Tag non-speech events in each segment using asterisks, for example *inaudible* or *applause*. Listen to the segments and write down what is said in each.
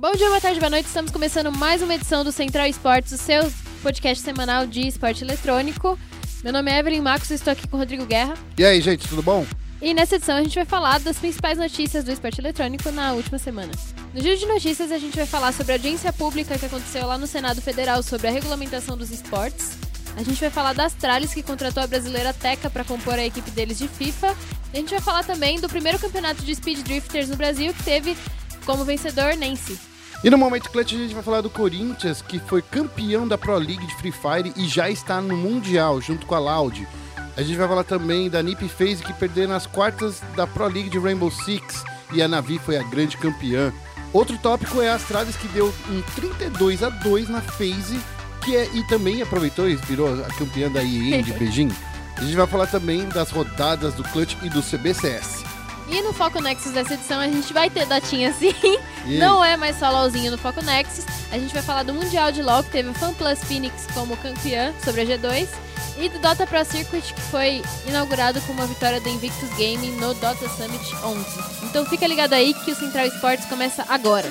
Bom dia, boa tarde, boa noite. Estamos começando mais uma edição do Central Esportes, o seu podcast semanal de esporte eletrônico. Meu nome é Evelyn Marcos, estou aqui com o Rodrigo Guerra. E aí, gente, tudo bom? E nessa edição a gente vai falar das principais notícias do esporte eletrônico na última semana. No giro de notícias a gente vai falar sobre a audiência pública que aconteceu lá no Senado Federal sobre a regulamentação dos esportes. A gente vai falar da Astralis que contratou a brasileira Teca para compor a equipe deles de FIFA. E a gente vai falar também do primeiro campeonato de Speed Drifters no Brasil que teve como vencedor Nancy. E no Momento Clutch a gente vai falar do Corinthians, que foi campeão da Pro League de Free Fire e já está no Mundial, junto com a Loud. A gente vai falar também da Nip Phase, que perdeu nas quartas da Pro League de Rainbow Six e a Navi foi a grande campeã. Outro tópico é a Astralis, que deu um 32 a 2 na Phase, que é, e também aproveitou e virou a campeã da EA de *laughs* Beijing. A gente vai falar também das rodadas do Clutch e do CBCS. E no Foco Nexus dessa edição a gente vai ter datinha sim. Não é mais só LOLzinho no Foco Nexus. A gente vai falar do Mundial de LOL, que teve o FanPlus Phoenix como campeã sobre a G2. E do Dota Pro Circuit, que foi inaugurado com uma vitória da Invictus Gaming no Dota Summit 11. Então fica ligado aí que o Central Esportes começa agora.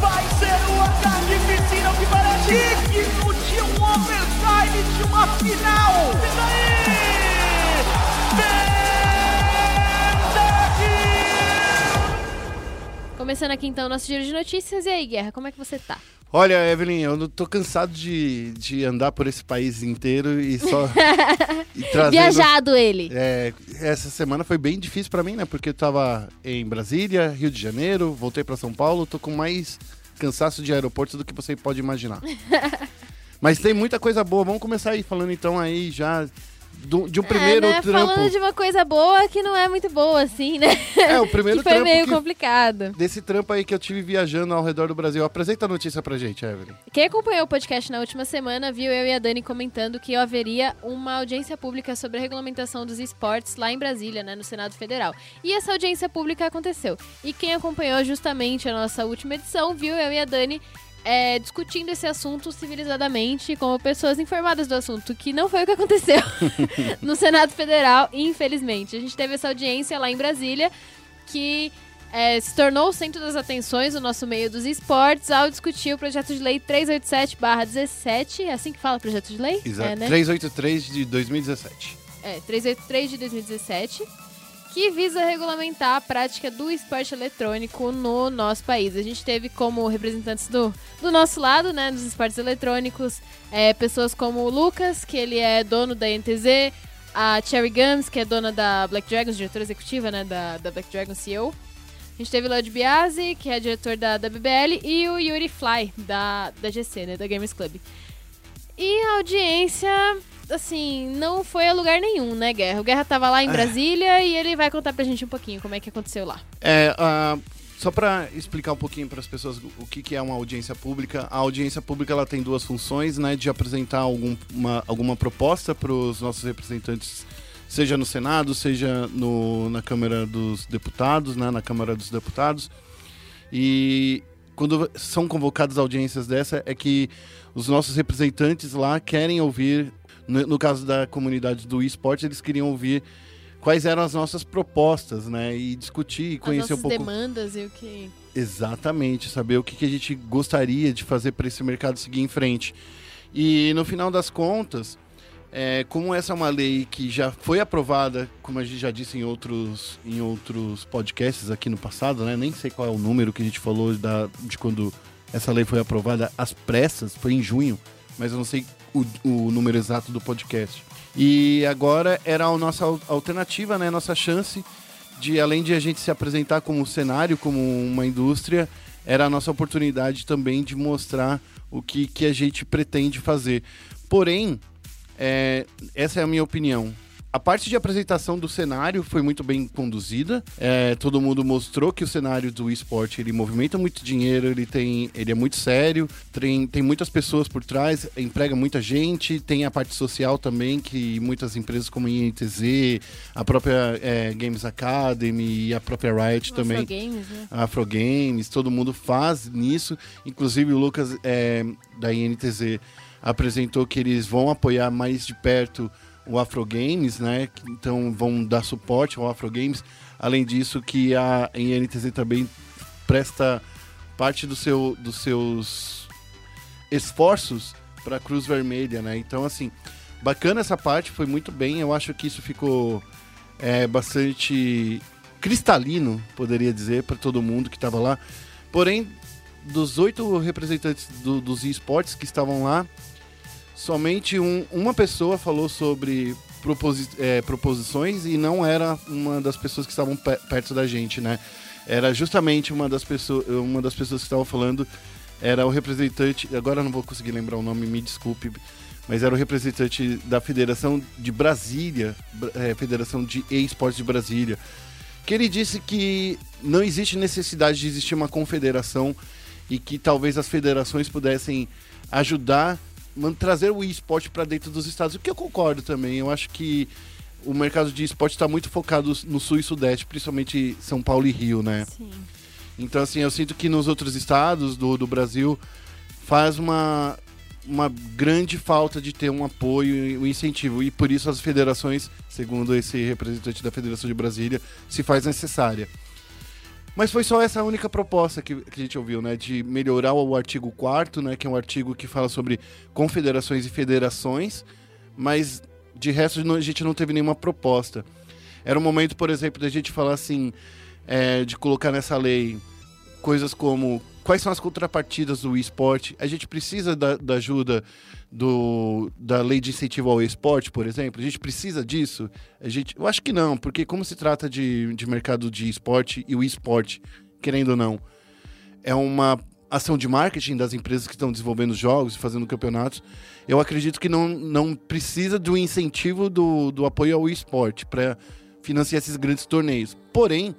Vai ser uma carnificina que parece digno de um overtime de uma final. E daí? Começando aqui então o nosso giro de notícias. E aí, Guerra, como é que você tá? Olha, Evelyn, eu não tô cansado de, de andar por esse país inteiro e só. *laughs* e trazendo, Viajado ele. É, essa semana foi bem difícil para mim, né? Porque eu tava em Brasília, Rio de Janeiro, voltei para São Paulo, tô com mais cansaço de aeroporto do que você pode imaginar. *laughs* Mas tem muita coisa boa. Vamos começar aí falando então aí já do, de um primeiro é, né? trampo. Falando de uma coisa boa que não é muito boa, assim, né? É, o primeiro *laughs* que foi trampo meio que- complicado. Desse trampo aí que eu tive viajando ao redor do Brasil. Apresenta a notícia pra gente, Evelyn. Quem acompanhou o podcast na última semana viu eu e a Dani comentando que haveria uma audiência pública sobre a regulamentação dos esportes lá em Brasília, né, no Senado Federal. E essa audiência pública aconteceu. E quem acompanhou justamente a nossa última edição viu eu e a Dani é, discutindo esse assunto civilizadamente, como pessoas informadas do assunto, que não foi o que aconteceu *laughs* no Senado Federal, infelizmente. A gente teve essa audiência lá em Brasília, que é, se tornou o centro das atenções no nosso meio dos esportes ao discutir o projeto de lei 387-17. É assim que fala projeto de lei? Exato. É, né? 383 de 2017. É, 383 de 2017, que visa regulamentar a prática do esporte eletrônico no nosso país. A gente teve como representantes do, do nosso lado, né, dos esportes eletrônicos, é, pessoas como o Lucas, que ele é dono da NTZ, a Cherry Gums, que é dona da Black Dragons, diretora executiva, né, da, da Black Dragon CEO. A gente teve o Lord Biasi, que é diretor da, da BBL, e o Yuri Fly, da, da GC, né, da Gamers Club. E a audiência, assim, não foi a lugar nenhum, né, Guerra? O Guerra tava lá em Brasília e ele vai contar pra gente um pouquinho como é que aconteceu lá. É, ah, só para explicar um pouquinho para as pessoas o que, que é uma audiência pública, a audiência pública ela tem duas funções, né, de apresentar algum, uma, alguma proposta para os nossos representantes, seja no Senado, seja no, na Câmara dos Deputados, né, na Câmara dos Deputados. E quando são convocadas audiências dessa, é que os nossos representantes lá querem ouvir, no, no caso da comunidade do esporte, eles queriam ouvir quais eram as nossas propostas, né? E discutir e conhecer um pouco. demandas e o que. Exatamente, saber o que, que a gente gostaria de fazer para esse mercado seguir em frente. E no final das contas, é, como essa é uma lei que já foi aprovada, como a gente já disse em outros, em outros podcasts aqui no passado, né? Nem sei qual é o número que a gente falou da, de quando essa lei foi aprovada às pressas, foi em junho, mas eu não sei o, o número exato do podcast. E agora era a nossa al- alternativa, né? Nossa chance de, além de a gente se apresentar como cenário, como uma indústria, era a nossa oportunidade também de mostrar o que, que a gente pretende fazer. Porém, é, essa é a minha opinião. A parte de apresentação do cenário foi muito bem conduzida. É, todo mundo mostrou que o cenário do esporte ele movimenta muito dinheiro, ele tem, ele é muito sério, tem, tem muitas pessoas por trás, emprega muita gente, tem a parte social também que muitas empresas como a INTZ, a própria é, Games Academy e a própria Riot também Afro Games, né? Afro Games, todo mundo faz nisso. Inclusive o Lucas é, da INTZ apresentou que eles vão apoiar mais de perto o Afro Games, né? Então vão dar suporte ao Afro Games. Além disso, que a INTZ também presta parte do seu, dos seus esforços para a Cruz Vermelha, né? Então, assim, bacana essa parte, foi muito bem. Eu acho que isso ficou é, bastante cristalino, poderia dizer, para todo mundo que estava lá. Porém, dos oito representantes do, dos esportes que estavam lá, somente um, uma pessoa falou sobre proposi é, proposições e não era uma das pessoas que estavam perto da gente, né? Era justamente uma das pessoas, uma das pessoas que estavam falando era o representante, agora não vou conseguir lembrar o nome, me desculpe, mas era o representante da Federação de Brasília, é, Federação de E-Esportes de Brasília, que ele disse que não existe necessidade de existir uma confederação e que talvez as federações pudessem ajudar trazer o esporte para dentro dos estados, o que eu concordo também. Eu acho que o mercado de esporte está muito focado no sul e sudeste, principalmente São Paulo e Rio, né? Sim. Então, assim, eu sinto que nos outros estados do, do Brasil faz uma, uma grande falta de ter um apoio e um incentivo. E por isso as federações, segundo esse representante da Federação de Brasília, se faz necessária. Mas foi só essa única proposta que, que a gente ouviu, né? De melhorar o artigo 4 né? Que é um artigo que fala sobre confederações e federações, mas de resto a gente não teve nenhuma proposta. Era um momento, por exemplo, da gente falar assim, é, de colocar nessa lei coisas como quais são as contrapartidas do esporte. A gente precisa da, da ajuda do, da lei de incentivo ao esporte, por exemplo? A gente precisa disso? A gente, eu acho que não, porque como se trata de, de mercado de esporte e o esporte, querendo ou não, é uma ação de marketing das empresas que estão desenvolvendo jogos e fazendo campeonatos, eu acredito que não, não precisa do incentivo do, do apoio ao esporte para financiar esses grandes torneios. Porém,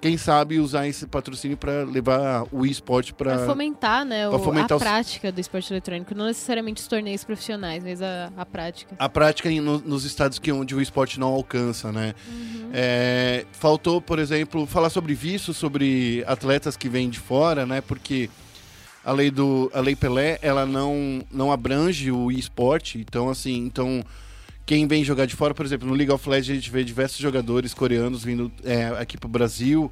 quem sabe usar esse patrocínio para levar o esporte para fomentar, né, o, fomentar a os... prática do esporte eletrônico, não necessariamente os torneios profissionais, mas a, a prática. A prática no, nos estados que onde o esporte não alcança, né? Uhum. É, faltou, por exemplo, falar sobre visto, sobre atletas que vêm de fora, né? Porque a lei do a lei Pelé, ela não não abrange o esporte, então assim, então quem vem jogar de fora, por exemplo, no League of Legends a gente vê diversos jogadores coreanos vindo é, aqui para o Brasil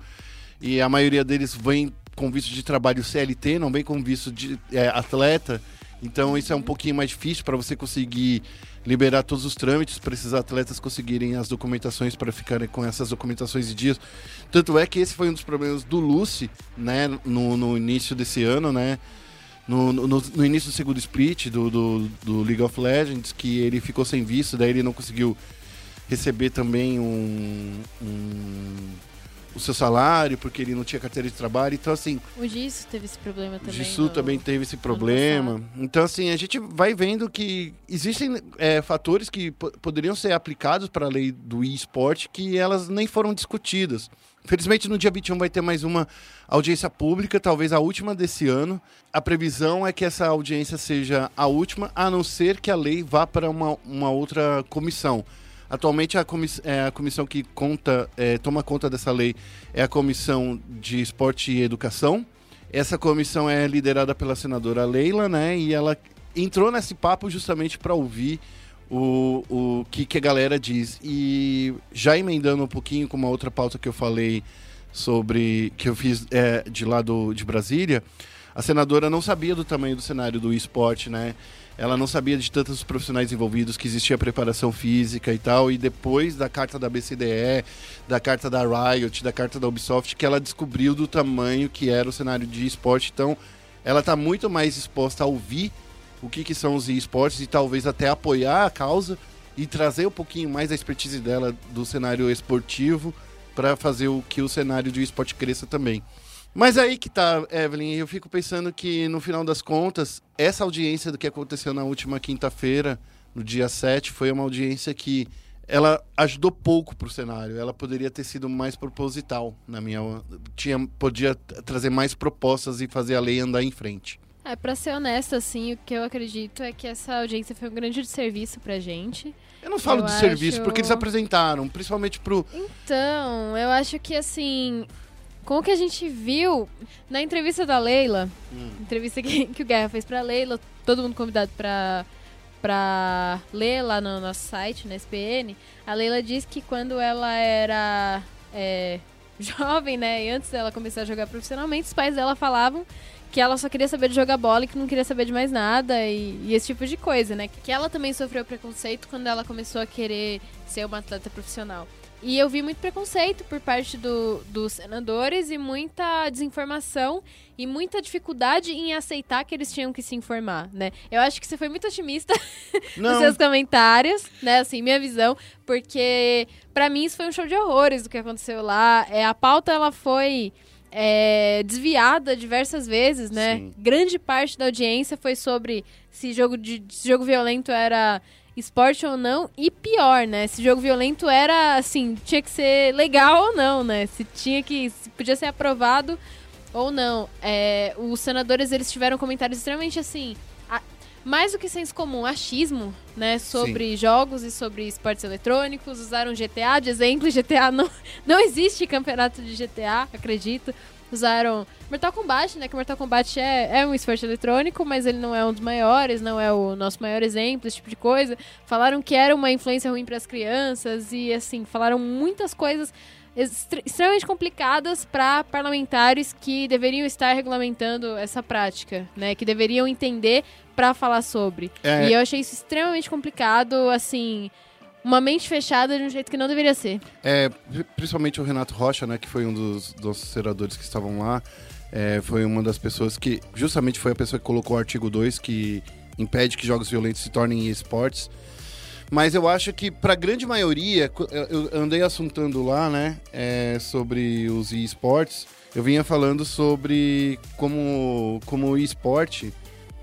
e a maioria deles vem com visto de trabalho CLT, não vem com visto de é, atleta. Então isso é um pouquinho mais difícil para você conseguir liberar todos os trâmites para esses atletas conseguirem as documentações para ficarem com essas documentações de dias. Tanto é que esse foi um dos problemas do Lucy, né, no, no início desse ano, né? No, no, no, início do segundo split do, do, do, League of Legends, que ele ficou sem visto, daí ele não conseguiu receber também um, um, o seu salário, porque ele não tinha carteira de trabalho. Então, assim. O Gisu teve esse problema também. O Gisu no... também teve esse problema. Então, assim, a gente vai vendo que existem é, fatores que poderiam ser aplicados para a lei do e-sport que elas nem foram discutidas. Felizmente, no dia 21 vai ter mais uma audiência pública, talvez a última desse ano. A previsão é que essa audiência seja a última, a não ser que a lei vá para uma, uma outra comissão. Atualmente, a, comiss é, a comissão que conta, é, toma conta dessa lei é a Comissão de Esporte e Educação. Essa comissão é liderada pela senadora Leila, né? E ela entrou nesse papo justamente para ouvir o, o que, que a galera diz. E já emendando um pouquinho com uma outra pauta que eu falei sobre. que eu fiz é, de lá do, de Brasília, a senadora não sabia do tamanho do cenário do esporte, né? Ela não sabia de tantos profissionais envolvidos, que existia preparação física e tal. E depois da carta da BCDE, da carta da Riot, da carta da Ubisoft, que ela descobriu do tamanho que era o cenário de esporte. Então, ela está muito mais exposta a ouvir o que, que são os esportes e talvez até apoiar a causa e trazer um pouquinho mais a expertise dela do cenário esportivo para fazer o que o cenário de esporte cresça também. Mas aí que tá, Evelyn, eu fico pensando que no final das contas, essa audiência do que aconteceu na última quinta-feira, no dia 7, foi uma audiência que ela ajudou pouco para o cenário. Ela poderia ter sido mais proposital, na minha, tinha podia trazer mais propostas e fazer a lei andar em frente. É, pra ser honesta, assim, o que eu acredito é que essa audiência foi um grande serviço pra gente. Eu não falo eu de acho... serviço, porque eles apresentaram, principalmente pro. Então, eu acho que assim. Com o que a gente viu na entrevista da Leila, hum. entrevista que, que o Guerra fez pra Leila, todo mundo convidado pra, pra ler lá no nosso site, na SPN, a Leila disse que quando ela era é, jovem, né, e antes dela começar a jogar profissionalmente, os pais dela falavam que ela só queria saber de jogar bola e que não queria saber de mais nada e, e, esse tipo de coisa, né? Que ela também sofreu preconceito quando ela começou a querer ser uma atleta profissional. E eu vi muito preconceito por parte do, dos senadores e muita desinformação e muita dificuldade em aceitar que eles tinham que se informar, né? Eu acho que você foi muito otimista *laughs* nos seus comentários, né? Assim, minha visão, porque para mim isso foi um show de horrores do que aconteceu lá. É, a pauta ela foi é, desviada diversas vezes, né? Sim. Grande parte da audiência foi sobre se jogo de se jogo violento era esporte ou não, e pior, né? Se jogo violento era assim, tinha que ser legal ou não, né? Se tinha que. Se podia ser aprovado ou não. É, os senadores eles tiveram comentários extremamente assim. A, mais do que senso comum, achismo, né? Sobre Sim. jogos e sobre esportes eletrônicos. Usaram GTA de exemplo. *laughs* GTA não, não existe campeonato de GTA, acredito usaram Mortal Kombat, né? Que Mortal Kombat é, é um esporte eletrônico, mas ele não é um dos maiores, não é o nosso maior exemplo, esse tipo de coisa. Falaram que era uma influência ruim para as crianças e, assim, falaram muitas coisas extremamente complicadas para parlamentares que deveriam estar regulamentando essa prática, né? Que deveriam entender para falar sobre. É. E eu achei isso extremamente complicado, assim uma mente fechada de um jeito que não deveria ser. É, principalmente o Renato Rocha, né, que foi um dos, dos senadores que estavam lá, é, foi uma das pessoas que, justamente foi a pessoa que colocou o artigo 2, que impede que jogos violentos se tornem esportes. Mas eu acho que, para a grande maioria, eu andei assuntando lá, né, é, sobre os esportes, eu vinha falando sobre como, como o esporte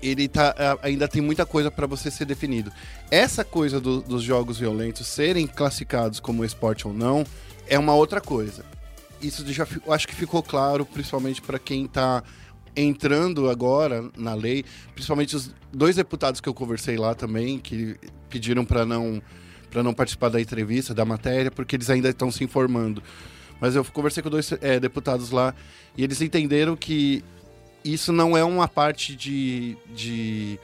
ele tá, ainda tem muita coisa para você ser definido. Essa coisa do, dos jogos violentos serem classificados como esporte ou não é uma outra coisa. Isso já acho que ficou claro, principalmente para quem está entrando agora na lei, principalmente os dois deputados que eu conversei lá também, que pediram para não para não participar da entrevista, da matéria, porque eles ainda estão se informando. Mas eu conversei com dois é, deputados lá e eles entenderam que isso não é uma parte de, de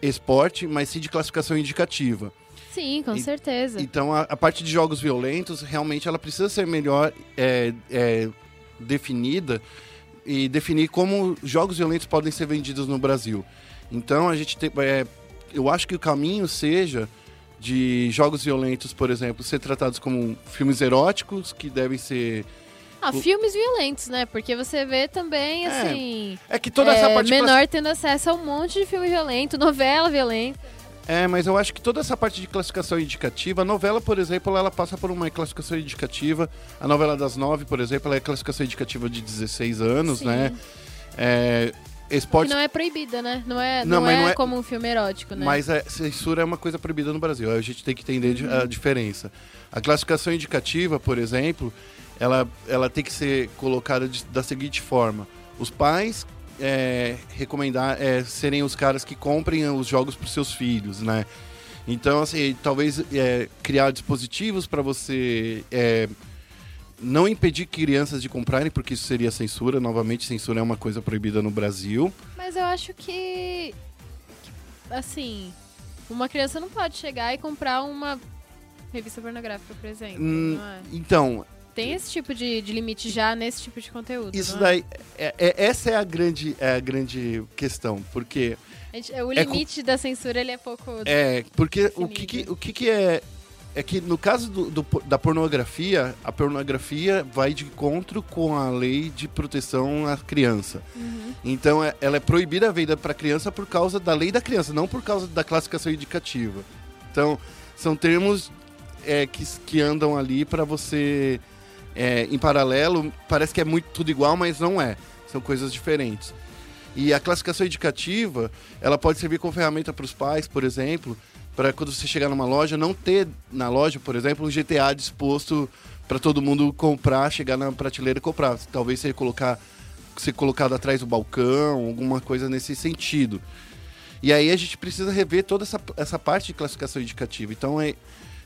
esporte, mas sim de classificação indicativa. Sim, com e, certeza. Então a, a, parte de jogos violentos realmente ela precisa ser melhor é, é, definida e definir como jogos violentos podem ser vendidos no Brasil. Então a gente tem, é, eu acho que o caminho seja de jogos violentos, por exemplo, ser tratados como filmes eróticos que devem ser ah, filmes violentos, né? Porque você vê também, é, assim. É que toda é, essa parte. Menor tendo acesso a um monte de filme violento, novela violenta. É, mas eu acho que toda essa parte de classificação indicativa, a novela, por exemplo, ela passa por uma classificação indicativa. A novela das nove, por exemplo, ela é classificação indicativa de 16 anos, Sim. né? É, esportes... Que não é proibida, né? Não é, não, não, é, não é, como um filme erótico, né? Mas a censura é uma coisa proibida no Brasil. A gente tem que entender uhum. a diferença. A classificação indicativa, por exemplo, ela, ela tem que ser colocada de, da seguinte forma: os pais é, recomendar é, serem os caras que comprem os jogos para seus filhos, né? Então, assim, talvez é, criar dispositivos para você é, não impedir crianças de comprarem, porque isso seria censura. Novamente, censura é uma coisa proibida no Brasil. Mas eu acho que, que assim, uma criança não pode chegar e comprar uma revista pornográfica, por exemplo. Hum, é? Então, tem esse tipo de, de limite já nesse tipo de conteúdo. Isso é? daí, é, é, essa é a grande, é a grande questão, porque. Gente, o é limite da censura ele é pouco. É, porque o que, que, o que, que é. É que no caso do, do, da pornografia, a pornografia vai de encontro com a lei de proteção à criança. Uhum. Então é, ela é proibida a venda para criança por causa da lei da criança, não por causa da classificação indicativa. Então, são termos é, que, que andam ali para você é, em paralelo, parece que é muito tudo igual, mas não é. São coisas diferentes. E a classificação indicativa, ela pode servir como ferramenta para os pais, por exemplo, para quando você chegar numa loja, não ter na loja, por exemplo, um GTA disposto para todo mundo comprar, chegar na prateleira e comprar. Talvez você colocar ser colocado atrás do balcão, alguma coisa nesse sentido. E aí a gente precisa rever toda essa, essa parte de classificação indicativa. Então é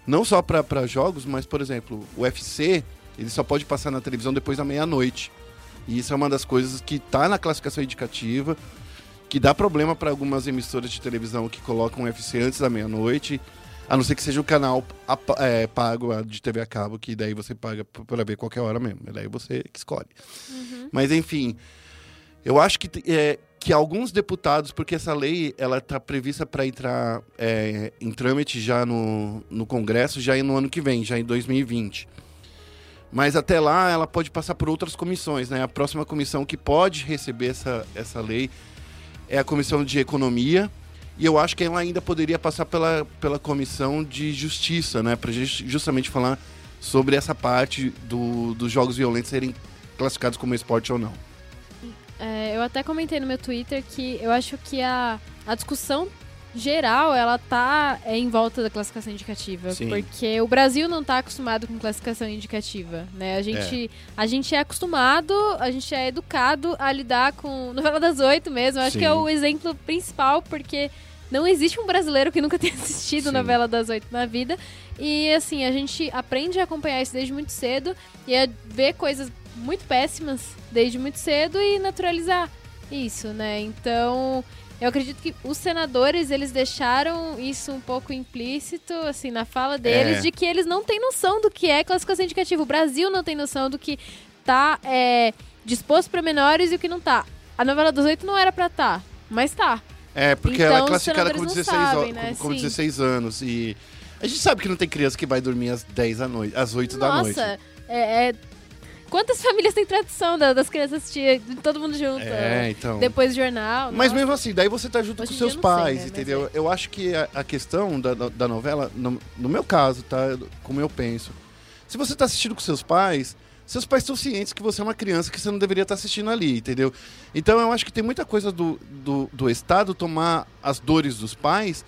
não só para jogos, mas por exemplo, o UFC, ele só pode passar na televisão depois da meia-noite. E isso é uma das coisas que está na classificação indicativa. que dá problema para algumas emissoras de televisão que colocam UFC antes da meia-noite. A não ser que seja o canal é, pago de TV a cabo, que daí você paga p- pra ver qualquer hora mesmo. Daí você que escolhe. Mas enfim, eu acho que, é, que alguns deputados, porque essa lei ela está prevista para entrar é, em trâmite já no, no Congresso, já no ano que vem, já em 2020. Mas até lá ela pode passar por outras comissões, né? A próxima comissão que pode receber essa, essa lei é a Comissão de Economia. E eu acho que ela ainda poderia passar pela, pela Comissão de Justiça, né? Para justamente falar sobre essa parte do, dos jogos violentos serem classificados como esporte ou não. É, eu até comentei no meu Twitter que eu acho que a, a discussão geral, ela tá é, em volta da classificação indicativa. Sim. Porque o Brasil não tá acostumado com classificação indicativa, né? A gente, a gente é acostumado, a gente é educado a lidar com novela das oito mesmo. Acho Sim. que é o exemplo principal, porque não existe um brasileiro que nunca tenha *laughs* assistido Sim. novela das oito na vida. E assim, a gente aprende a acompanhar isso desde muito cedo e a ver coisas muito péssimas desde muito cedo e naturalizar isso, né? Então, eu acredito que os senadores, eles deixaram isso um pouco implícito, assim, na fala deles, É. de que eles não têm noção do que é classificação indicativa. O Brasil não tem noção do que tá é, disposto para menores e o que não tá. A novela dos oito não era pra tá, mas tá. É, porque Então, ela é os classificada senadores 16, não ho- sabem, né? como, como Sim. 16 anos. E a gente sabe que não tem criança que vai dormir às 10 da noite, às 8 da noite. Nossa, é, é- Quantas famílias têm tradição da- das crianças assistir todo mundo junto? É, então. Depois do jornal. Mas nossa. mesmo assim, daí você tá junto Hoje com seus não sei, pais, né, entendeu? é. Eu acho que a, a questão da, da, da novela, no, no meu caso, tá? Como eu penso. Se você tá assistindo com seus pais, seus pais estão cientes que você é uma criança que você não deveria estar assistindo ali, entendeu? Então eu acho que tem muita coisa do, do, do Estado tomar as dores dos pais,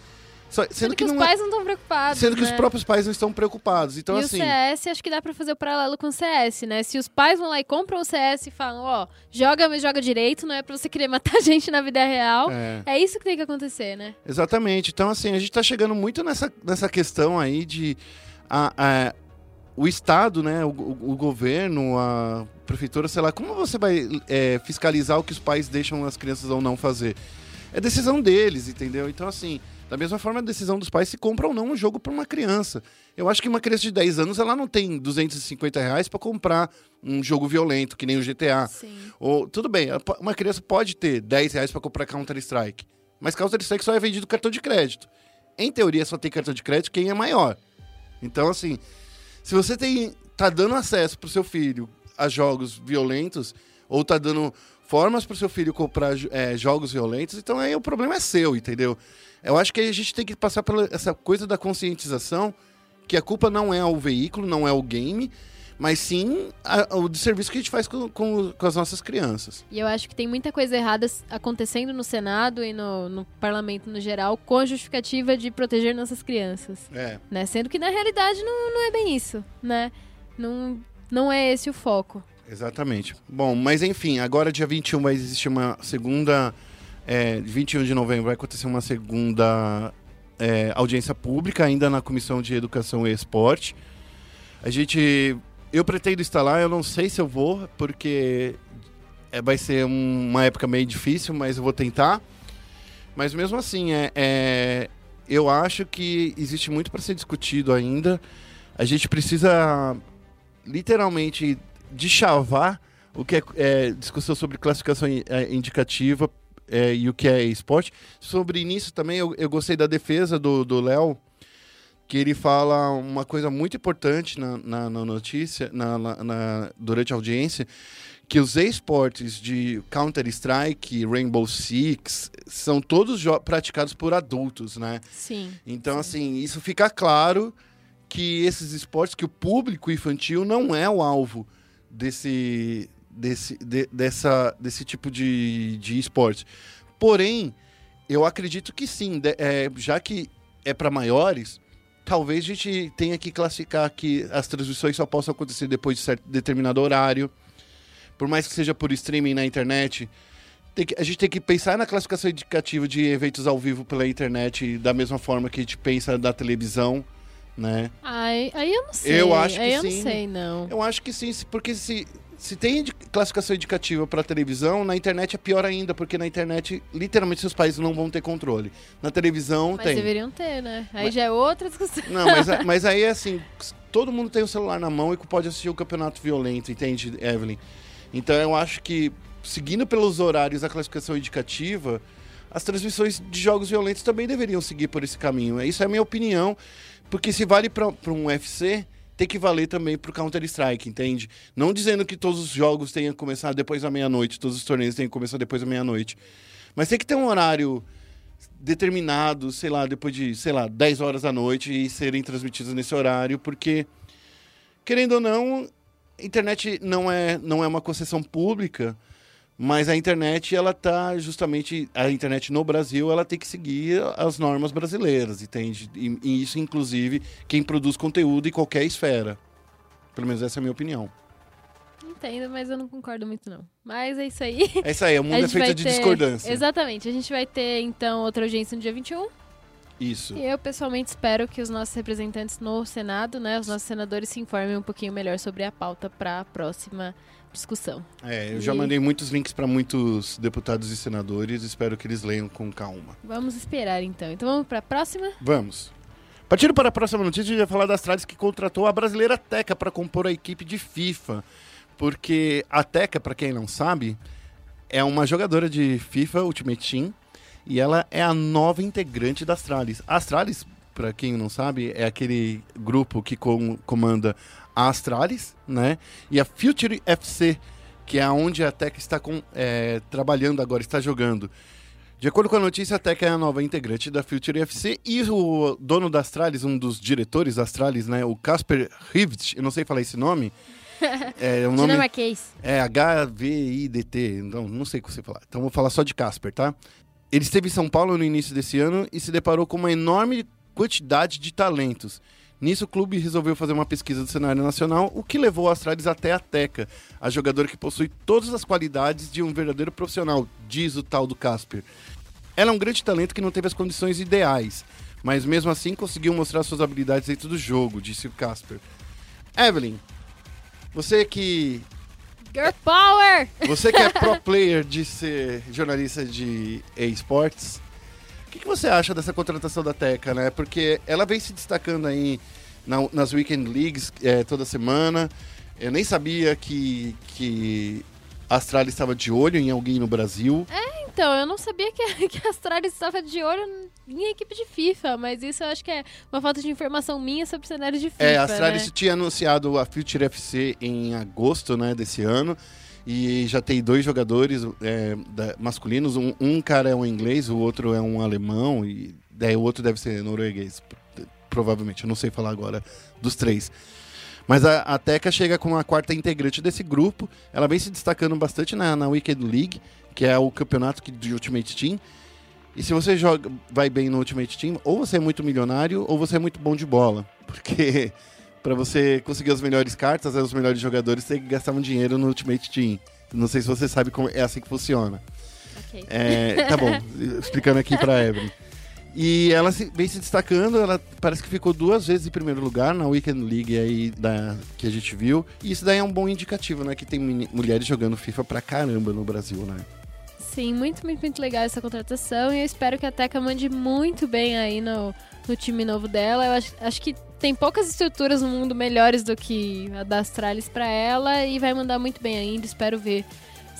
só- sendo, Sendo que, que, os não pais não estão preocupados. é, sendo que os né? próprios pais não estão preocupados. Então, e assim. o CS, acho que dá pra fazer o paralelo com o CS, né? Se os pais vão lá e compram o CS e falam, ó, joga, mas joga direito, não é pra você querer *laughs* matar gente na vida real. é. É isso que tem que acontecer, né? Exatamente. Então, assim, a gente está chegando muito nessa, nessa questão aí de a, a- o Estado, né, o, o- o governo, a prefeitura, sei lá, como você vai é, fiscalizar o que os pais deixam as crianças ou não fazer? É decisão deles, entendeu? Então, assim, da mesma forma, a decisão dos pais se compra ou não um jogo para uma criança. Eu acho que uma criança de 10 anos, ela não tem 250 reais para comprar um jogo violento, que nem o GTA. Sim. Ou, tudo bem, uma criança pode ter 10 reais para comprar Counter-Strike. Mas Counter-Strike só é vendido cartão de crédito. Em teoria, só tem cartão de crédito quem é maior. Então, assim, se você tem, tá dando acesso pro seu filho a jogos violentos, ou tá dando formas pro seu filho comprar é, jogos violentos, então aí o problema é seu, entendeu? Eu acho que a gente tem que passar pela essa coisa da conscientização, que a culpa não é o veículo, não é o game, mas sim a- o serviço que a gente faz com, com- com as nossas crianças. E eu acho que tem muita coisa errada acontecendo no Senado e no, no parlamento no geral, com a justificativa de proteger nossas crianças. É. Né? Sendo que na realidade não, não é bem isso, né? Não, não é esse o foco. Exatamente. Bom, mas enfim, agora dia 21 vai existir uma segunda. É, 21 de novembro vai acontecer uma segunda é, audiência pública, ainda na Comissão de Educação e Esporte. A gente. Eu pretendo lá, eu não sei se eu vou, porque é, vai ser um- uma época meio difícil, mas eu vou tentar. Mas mesmo assim, é, é, eu acho que existe muito para ser discutido ainda. A gente precisa literalmente de chavar o que é, é, discussão sobre classificação é, indicativa é, e o que é esporte. Sobre isso também, eu, eu gostei da defesa do do Léo, que ele fala uma coisa muito importante na, na, na notícia, na, na- durante a audiência, que os esportes de Counter-Strike, Rainbow Six, são todos praticados por adultos, né? Sim. Então, assim, isso fica claro que esses esportes, que o público infantil não é o alvo desse, desse, de- dessa, desse tipo de, de esporte. Porém, eu acredito que sim, de- é, já que é para maiores, talvez a gente tenha que classificar que as transmissões só possam acontecer depois de certo, determinado horário. Por mais que seja por streaming na internet, que- a gente tem que pensar na classificação indicativa de eventos ao vivo pela internet da mesma forma que a gente pensa da televisão, né? Aí, aí eu não sei. Eu acho aí que eu sim. não sei, não. Eu acho que sim, porque se, Se tem indi- classificação indicativa para televisão, na internet é pior ainda, porque na internet, literalmente, seus países não vão ter controle. Na televisão Mas tem. deveriam ter, né? Aí já é outra discussão. Não, mas, a- *laughs* mas aí é assim, todo mundo tem o celular na mão e pode assistir o campeonato violento, entende, Evelyn? Então eu acho que, seguindo pelos horários da classificação indicativa, as transmissões de jogos violentos também deveriam seguir por esse caminho. Isso é a minha opinião, porque se vale para um UFC, tem que valer também pro Counter-Strike, entende? Não dizendo que todos os jogos tenham que começar depois da meia-noite, todos os torneios tenham que começar depois da meia-noite. Mas tem que ter um horário determinado, sei lá, depois de, sei lá, 10 horas da noite e serem transmitidos nesse horário, porque, querendo ou não, internet não é, não é uma concessão pública, mas a internet, ela tá justamente, a internet no Brasil, ela tem que seguir as normas brasileiras, entende? E, e isso, inclusive, quem produz conteúdo em qualquer esfera. Pelo menos essa é a minha opinião. Entendo, mas eu não concordo muito, não. Mas é isso aí. É isso aí, o *laughs* mundo A é feito de ter- discordância. Exatamente. A gente vai ter, então, outra audiência no dia 21. Isso. E eu, pessoalmente, espero que os nossos representantes no Senado, né, os nossos senadores, se informem um pouquinho melhor sobre a pauta para a próxima discussão. É, eu já E- mandei muitos links para muitos deputados e senadores, espero que eles leiam com calma. Vamos esperar, então. Então, vamos para a próxima? Vamos. Partindo para a próxima notícia, a gente vai falar da Astralis que contratou a brasileira Teca para compor a equipe de FIFA. Porque a Teca, para quem não sabe, é uma jogadora de FIFA Ultimate Team e ela é a nova integrante da Astralis. A Astralis, para quem não sabe, é aquele grupo que com- comanda a Astralis, né? E a Future FC, que é onde a Teca está com- é, trabalhando agora, está jogando. De acordo com a notícia, a Teca é a nova integrante da Future FC e o dono da Astralis, um dos diretores da Astralis, né, o Casper Rivt, eu não sei falar esse nome. *laughs* É o nome Dinamarquês. é H-V-I-D-T, não, não sei o que você falar. Então vou falar só de Casper, tá? Ele esteve em São Paulo no início desse ano e se deparou com uma enorme quantidade de talentos. Nisso, o clube resolveu fazer uma pesquisa do cenário nacional, o que levou a Astralis até a Teca, a jogadora que possui todas as qualidades de um verdadeiro profissional, diz o tal do Casper. Ela é um grande talento que não teve as condições ideais, mas mesmo assim conseguiu mostrar suas habilidades dentro do jogo, disse o Casper. Evelyn, você que Girl Power! você que é pro player de ser jornalista de esportes, o que, que você acha dessa contratação da Teca, né? Porque ela vem se destacando aí na- nas Weekend Leagues é, toda semana. Eu nem sabia que, que a Astralis estava de olho em alguém no Brasil. Então, eu não sabia que, *laughs* que a Astralis estava de olho em equipe de FIFA, mas isso eu acho que é uma falta de informação minha sobre o cenário de FIFA, É, a Astralis né? tinha anunciado a Future FC em agosto né, desse ano. E já tem dois jogadores é, da- masculinos. Um, um cara é um inglês, o outro é um alemão. E daí o outro deve ser norueguês. Provavelmente, eu não sei falar agora dos três. Mas a, a Teca chega com a quarta integrante desse grupo. Ela vem se destacando bastante na, na Weekend League, que é o campeonato de Ultimate Team. E se você joga, vai bem no Ultimate Team, ou você é muito milionário, ou você é muito bom de bola. *laughs* Porque para você conseguir as melhores cartas, né, os melhores jogadores, você tem que gastar um dinheiro no Ultimate Team. Não sei se você sabe como é assim que funciona. Ok. É, tá bom, *laughs* explicando aqui pra Evelyn. E ela se- vem se destacando, ela parece que ficou duas vezes em primeiro lugar na Weekend League aí da, que a gente viu. E isso daí é um bom indicativo, né? Que tem mulheres jogando FIFA pra caramba no Brasil, né? Sim, muito, muito, muito legal essa contratação e eu espero que a Teca mande muito bem aí no, no time novo dela. Eu acho, acho que tem poucas estruturas no mundo melhores do que a da Astralis pra ela e vai mandar muito bem ainda. Espero ver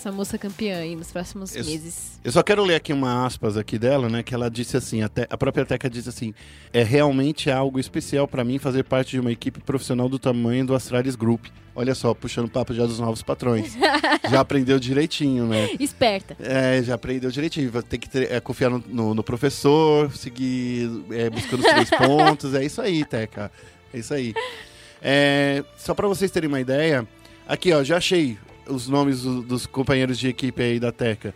essa moça campeã aí nos próximos Eu- meses. Eu só quero ler aqui uma aspas aqui dela, né? Que ela disse assim, até, a própria Teca disse assim, é realmente algo especial pra mim fazer parte de uma equipe profissional do tamanho do Astralis Group. Olha só, puxando papo já dos novos patrões. *laughs* já aprendeu direitinho, né? Esperta. É, já aprendeu direitinho. Ter que ter- é, confiar no, no- no professor, seguir é, buscando os três *laughs* pontos. É isso aí, Teca. É isso aí. É, só pra vocês terem uma ideia, aqui ó, já achei os nomes do- dos companheiros de equipe aí da Teca.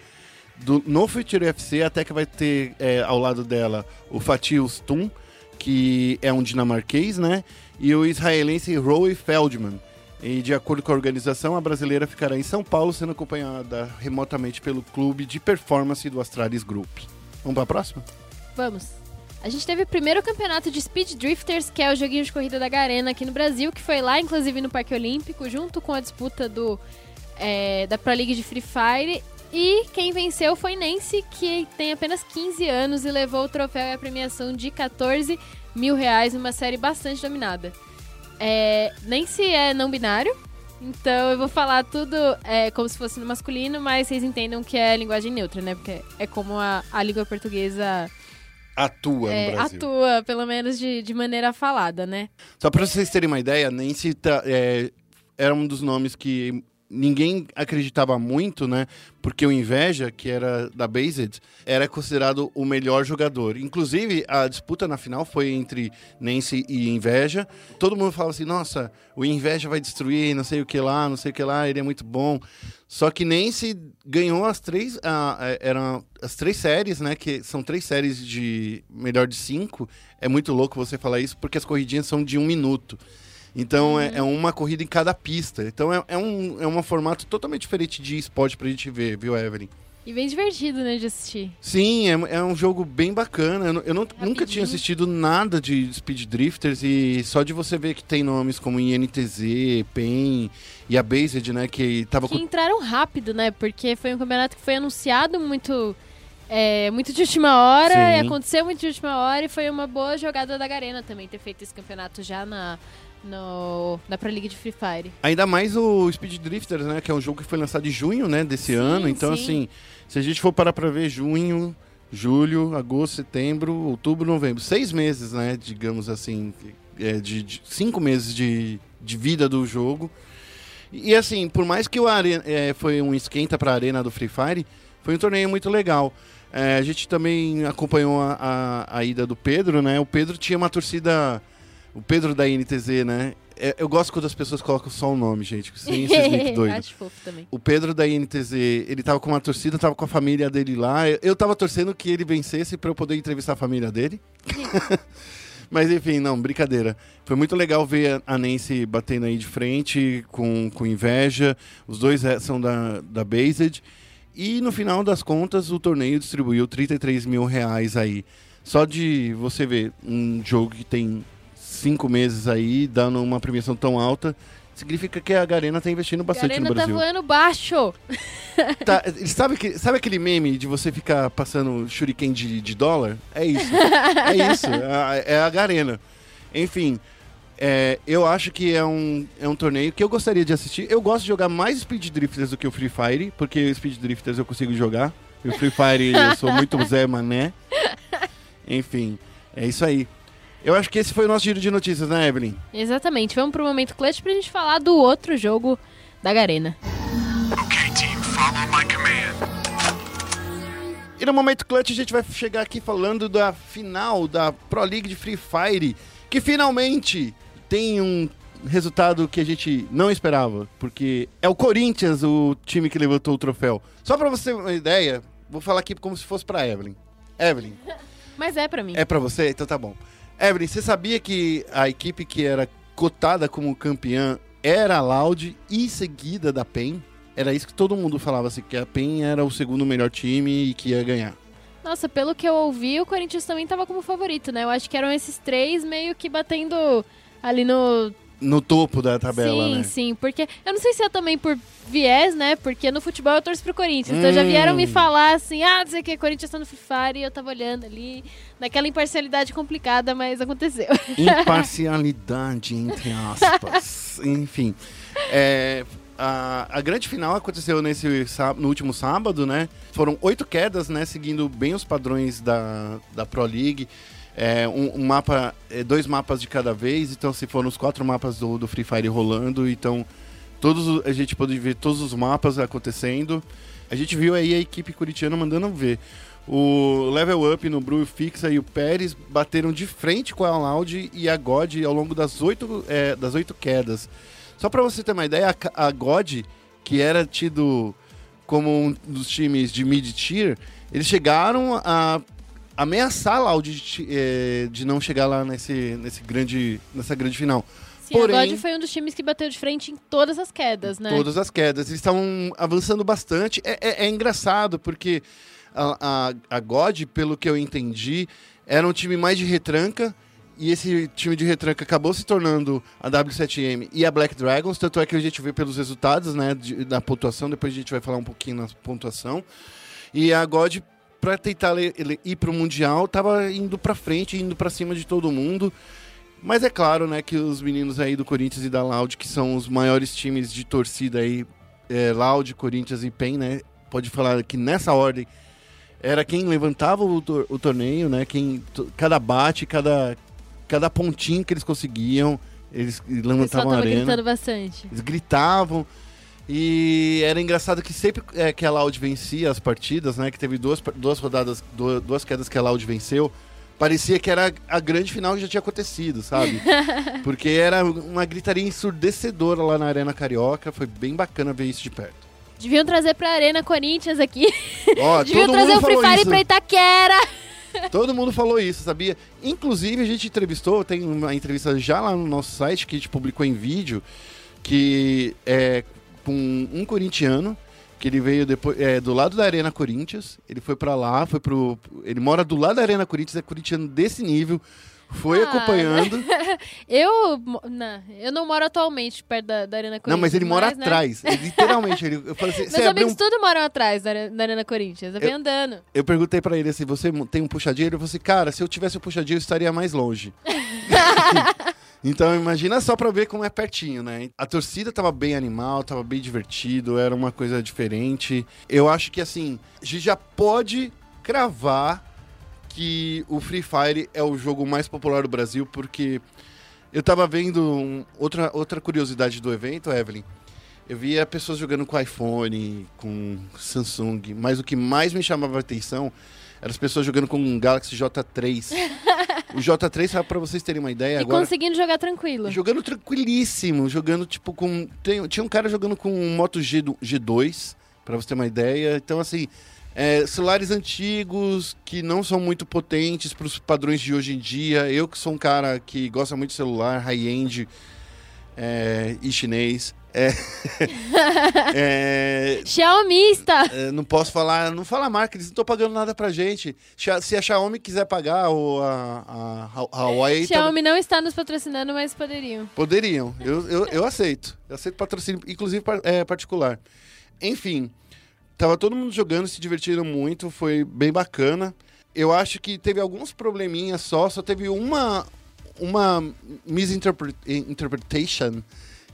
Do, no Future FC, a Teca vai ter é, ao lado dela o Fatih Ustum, que é um dinamarquês, né? E o israelense Roy Feldman. E de acordo com a organização, a brasileira ficará em São Paulo, sendo acompanhada remotamente pelo clube de performance do Astralis Group. Vamos para a próxima? Vamos. A gente teve o primeiro campeonato de Speed Drifters, que é o joguinho de corrida da Garena aqui no Brasil, que foi lá, inclusive, no Parque Olímpico, junto com a disputa do é, da Pro League de Free Fire. E quem venceu foi Nancy, que tem apenas 15 anos e levou o troféu e a premiação de 14 mil reais numa série bastante dominada. É, Nancy é não binário, então eu vou falar tudo é, como se fosse no masculino, mas vocês entendam que é linguagem neutra, né? Porque é como a, a língua portuguesa Atua é, no Brasil. atua, pelo menos de, de maneira falada, né? Só pra vocês terem uma ideia, Nancy tá- é, era um dos nomes que ninguém acreditava muito, né? Porque o Inveja, que era da Based, era considerado o melhor jogador. Inclusive, a disputa na final foi entre Nancy e Inveja. Todo mundo falava assim, nossa, o Inveja vai destruir, não sei o que lá, não sei o que lá, ele é muito bom. Só que Nancy ganhou as três, eh, eram as três séries, né? Que são três séries de melhor de cinco. É muito louco você falar isso, porque as corridinhas são de um minuto. Então é, é uma corrida em cada pista. Então é, é um, é um formato totalmente diferente de esporte pra gente ver, viu, Evelyn? E bem divertido, né, de assistir. Sim, é, é um jogo bem bacana. Eu, não- eu não- nunca tinha assistido nada de Speed Drifters e só de você ver que tem nomes como INTZ, PEN e a Based, né? Que tava Que entraram rápido, né? Porque foi um campeonato que foi anunciado muito, é, muito de última hora, e aconteceu muito de última hora, e foi uma boa jogada da Garena também ter feito esse campeonato já na, no, na Pro League de Free Fire. Ainda mais o Speed Drifters, né? Que é um jogo que foi lançado em junho, né? Desse Sim, ano. Então, sim. assim, se a gente for parar pra ver junho, julho, agosto, setembro, outubro, novembro. Seis meses, né? Digamos assim. é, de, de- cinco meses de, de vida do jogo. E, assim, por mais que o Arena, é, foi um esquenta pra arena do Free Fire, foi um torneio muito legal. É, a gente também acompanhou a, a, a ida do Pedro, né? O Pedro tinha uma torcida. O Pedro da NTZ, né? É, eu gosto quando as pessoas colocam só o nome, gente. Sem esses nick doidos. Acho fofo também. O Pedro da INTZ, ele tava com uma torcida, tava com a família dele lá. Eu- Eu tava torcendo que ele vencesse pra eu poder entrevistar a família dele. *laughs* Mas enfim, não, brincadeira. Foi muito legal ver a a Nancy batendo aí de frente, com, com inveja. Os dois é- são da, da Based. E no final das contas, o torneio distribuiu 33 mil reais aí. Só de você ver um jogo que tem cinco meses aí, dando uma premiação tão alta, significa que a Garena tá investindo bastante Garena no tá Brasil. voando baixo. Tá, sabe, que, sabe aquele meme de você ficar passando shuriken de, de dólar? É isso. é isso. É a, é a Garena. Enfim, é, eu acho que é um, é um torneio que eu gostaria de assistir. Eu gosto de jogar mais Speed Drifters do que o Free Fire, porque o Speed Drifters eu consigo jogar. E o Free Fire eu sou muito *laughs* Zé Mané. Enfim, é isso aí. Eu acho que esse foi o nosso giro de notícias, né, Evelyn? Exatamente. Vamos pro momento clutch pra gente falar do outro jogo da Garena. Okay, team, follow my command. E no momento clutch a gente vai chegar aqui falando da final da Pro League de Free Fire, que finalmente tem um resultado que a gente não esperava, porque é o Corinthians o time que levantou o troféu. Só pra você ter uma ideia, vou falar aqui como se fosse pra Evelyn. Evelyn, *laughs* Mas é pra mim. é pra você? Então tá bom. Evelyn, você sabia que a equipe que era cotada como campeã era a Loud e seguida da PEN? Era isso que todo mundo falava, assim, que a PEN era o segundo melhor time e que ia ganhar. Nossa, pelo que eu ouvi, o Corinthians também tava como favorito, né? Eu acho que eram esses três meio que batendo ali no. No topo da tabela, sim, né? sim. Porque eu não sei se é também por viés, né? Porque no futebol eu torço pro Corinthians. Então já Hum. vieram me falar assim: ah, não sei o que, Corinthians tá no Free Fire. E eu tava olhando ali, naquela imparcialidade complicada, mas aconteceu. *laughs* Imparcialidade, entre aspas. *laughs* Enfim. É, a, a grande final aconteceu nesse, no último sábado, né? Foram oito quedas, né? Seguindo bem os padrões da, da Pro League. É, um, um mapa, é, dois mapas de cada vez, então se foram os quatro mapas do, do Free Fire rolando, então todos a gente pôde ver todos os mapas acontecendo. A gente viu aí a equipe curitiana mandando ver. O Level Up no Bru Fixa e o Pérez bateram de frente com a Loud e a God ao longo das oito, é, das oito quedas. Só pra você ter uma ideia, a, a God, que era tido como um dos times de mid-tier, eles chegaram a ameaçar a Loud de, é, de não chegar lá nesse, nesse grande, nessa grande final. Sim, Porém- a God foi um dos times que bateu de frente em todas as quedas, né? Todas as quedas. Eles estavam avançando bastante. É, é- é engraçado, porque a, a, a God, pelo que eu entendi, era um time mais de retranca e esse time de retranca acabou se tornando a W7M e a Black Dragons, tanto é que a gente vê pelos resultados, né, de- da pontuação, depois a gente vai falar um pouquinho na pontuação. E a God, para tentar ir pro Mundial, tava indo pra frente, indo pra cima de todo mundo. Mas é claro, né, que os meninos aí do Corinthians e da Loud, que são os maiores times de torcida aí, é, Loud, Corinthians e PEN, né, pode falar que nessa ordem era quem levantava o, tor- o torneio, né, quem, cada bate, cada, cada pontinho que eles conseguiam, eles O levantavam a arena. gritando bastante. Eles gritavam. E era engraçado que sempre é, que a Loud vencia as partidas, né? Que teve duas, duas rodadas, duas, duas quedas que a Loud venceu. Parecia que era a grande final que já tinha acontecido, sabe? *laughs* Porque era uma gritaria ensurdecedora lá na Arena Carioca. Foi bem bacana ver isso de perto. Deviam trazer pra Arena Corinthians aqui. Ó, *laughs* Deviam trazer o Free Fire isso. pra Itaquera. Todo mundo falou isso, sabia? Inclusive, a gente entrevistou, tem uma entrevista já lá no nosso site que a gente publicou em vídeo, que é com um corintiano, que ele veio depois é, do lado da Arena Corinthians, ele foi pra lá, foi pro. Ele mora do lado da Arena Corinthians, é corintiano desse nível, foi Ah, acompanhando. *laughs* Eu, não, eu não moro atualmente perto da, da Arena Corinthians. Não, mas ele mora né? atrás. Ele, literalmente, ele, eu falei assim, *laughs* Meus amigos um tudo moram atrás da, da Arena Corinthians. Eu venho andando. Eu perguntei pra ele assim: você tem um puxadinho? Ele falou assim: cara, se eu tivesse um puxadinho, eu estaria mais longe. *laughs* então imagina só pra ver como é pertinho, né? A torcida tava bem animal, tava bem divertido, era uma coisa diferente. Eu acho que assim, a gente já pode cravar que o Free Fire é o jogo mais popular do Brasil, porque eu tava vendo um- outra, outra curiosidade do evento, Evelyn. Eu via pessoas jogando com iPhone, com Samsung, mas o que mais me chamava a atenção eram as pessoas jogando com um Galaxy J3. *laughs* o J3, sabe, pra vocês terem uma ideia, e agora... conseguindo jogar tranquilo. Jogando tranquilíssimo, jogando tipo com. tem- tinha um cara jogando com um Moto G, do- G2, pra você ter uma ideia. Então, assim, é, celulares antigos que não são muito potentes pros padrões de hoje em dia. Eu que sou um cara que gosta muito de celular, high-end é, e chinês. É, *laughs* é, Xiaomista! é, não posso falar, não fala marca, eles não estão pagando nada pra gente. Se a Xiaomi quiser pagar, ou a, a, a Huawei. Xiaomi não está nos patrocinando, mas poderiam. Poderiam. Eu, eu, eu aceito. Eu aceito patrocínio, inclusive é, particular. Enfim, tava todo mundo jogando, se divertindo muito, foi bem bacana. Eu acho que teve alguns probleminhas só, só teve uma, uma misinterpretation,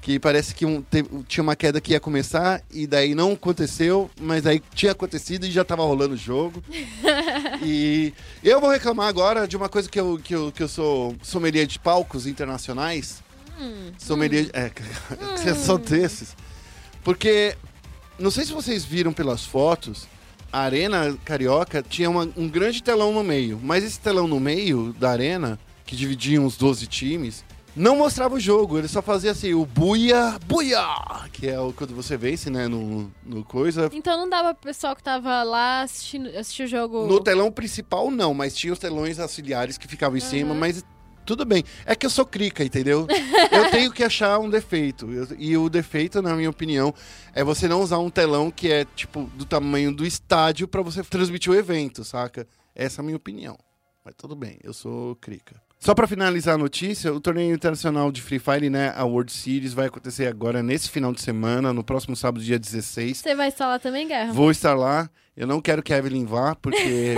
que parece que um- teve- tinha uma queda que ia começar e daí não aconteceu, mas aí tinha acontecido e já tava rolando o jogo. *laughs* e eu vou reclamar agora de uma coisa que eu, que eu, que eu sou sommelier de palcos internacionais. Sommelier. É, *laughs* vocês são desses. Porque, não sei se vocês viram pelas fotos, a Arena Carioca tinha uma- um grande telão no meio. Mas esse telão no meio da arena, que dividia uns 12 times, não mostrava o jogo. Ele só fazia assim, o buia, buia! Que é o quando você vence, né, no, no coisa. Então não dava pro pessoal que tava lá assistindo, assistir o jogo. No telão principal, não, mas tinha os telões auxiliares que ficavam em cima, mas tudo bem. É que eu sou crica, entendeu? *laughs* eu tenho que achar um defeito. Eu- e o defeito, na minha opinião, é você não usar um telão que é, tipo, do tamanho do estádio pra você transmitir o evento, saca? Essa é a minha opinião. Mas tudo bem, eu sou crica. Só pra finalizar a notícia, o torneio internacional de Free Fire, né, a World Series, vai acontecer agora nesse final de semana, no próximo sábado, dia 16. Você vai estar lá também, Guerra? Vou estar lá. Eu não quero que a Evelyn vá, porque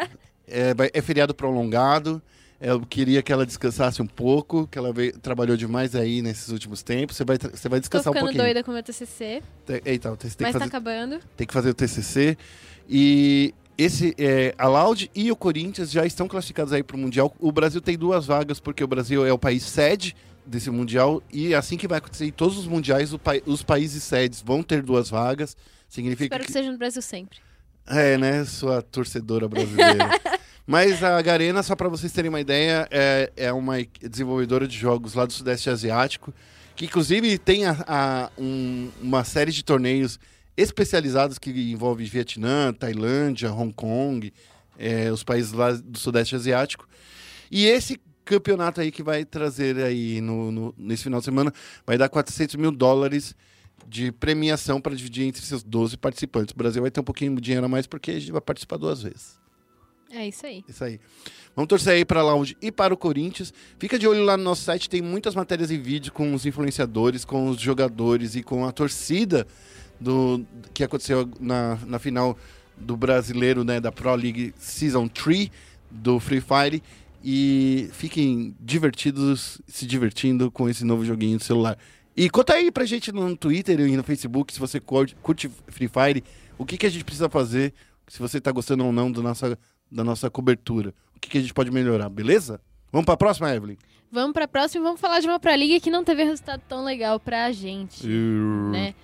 *laughs* é, é feriado prolongado. Eu queria que ela descansasse um pouco, que ela veio- trabalhou demais aí nesses últimos tempos. Você vai, você vai Tô descansar um ficando pouquinho. doida com o meu TCC, Eita, você tem mas que, tá fazer, acabando. tem que fazer o TCC. E esse, é, a Loud e o Corinthians já estão classificados aí para o Mundial. O Brasil tem duas vagas, porque o Brasil é o país sede desse Mundial. E assim que vai acontecer em todos os mundiais, o pai- os países sedes vão ter duas vagas. Significa Espero que que, seja no Brasil sempre. é, né? Sua torcedora brasileira. *laughs* Mas a Garena, só para vocês terem uma ideia, é, é uma desenvolvedora de jogos lá do Sudeste Asiático, que inclusive tem a- a- um- uma série de torneios especializados que envolvem Vietnã, Tailândia, Hong Kong, é, os países lá do Sudeste Asiático. E esse campeonato aí que vai trazer aí no, no- nesse final de semana vai dar 400 mil dólares de premiação para dividir entre seus 12 participantes. O Brasil vai ter um pouquinho de dinheiro a mais porque a gente vai participar duas vezes. É isso aí. Isso aí. Vamos torcer aí para a Lounge e para o Corinthians. Fica de olho lá no nosso site, tem muitas matérias em vídeo com os influenciadores, com os jogadores e com a torcida do que aconteceu na, na final do brasileiro, né, da Pro League Season 3 do Free Fire. E fiquem divertidos, se divertindo com esse novo joguinho de celular. E conta aí pra gente no Twitter e no Facebook se você curte, Free Fire, o que, que a gente precisa fazer, se você tá gostando ou não do nossa, da nossa cobertura. O que, que a gente pode melhorar, beleza? Vamos pra próxima, Evelyn? Vamos pra próxima e vamos falar de uma Pro Liga que não teve resultado tão legal pra gente, né?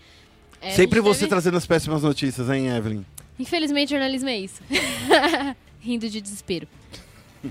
É, Sempre você teve- trazendo as péssimas notícias, hein, Evelyn? Infelizmente, jornalismo é isso. *laughs* Rindo de desespero.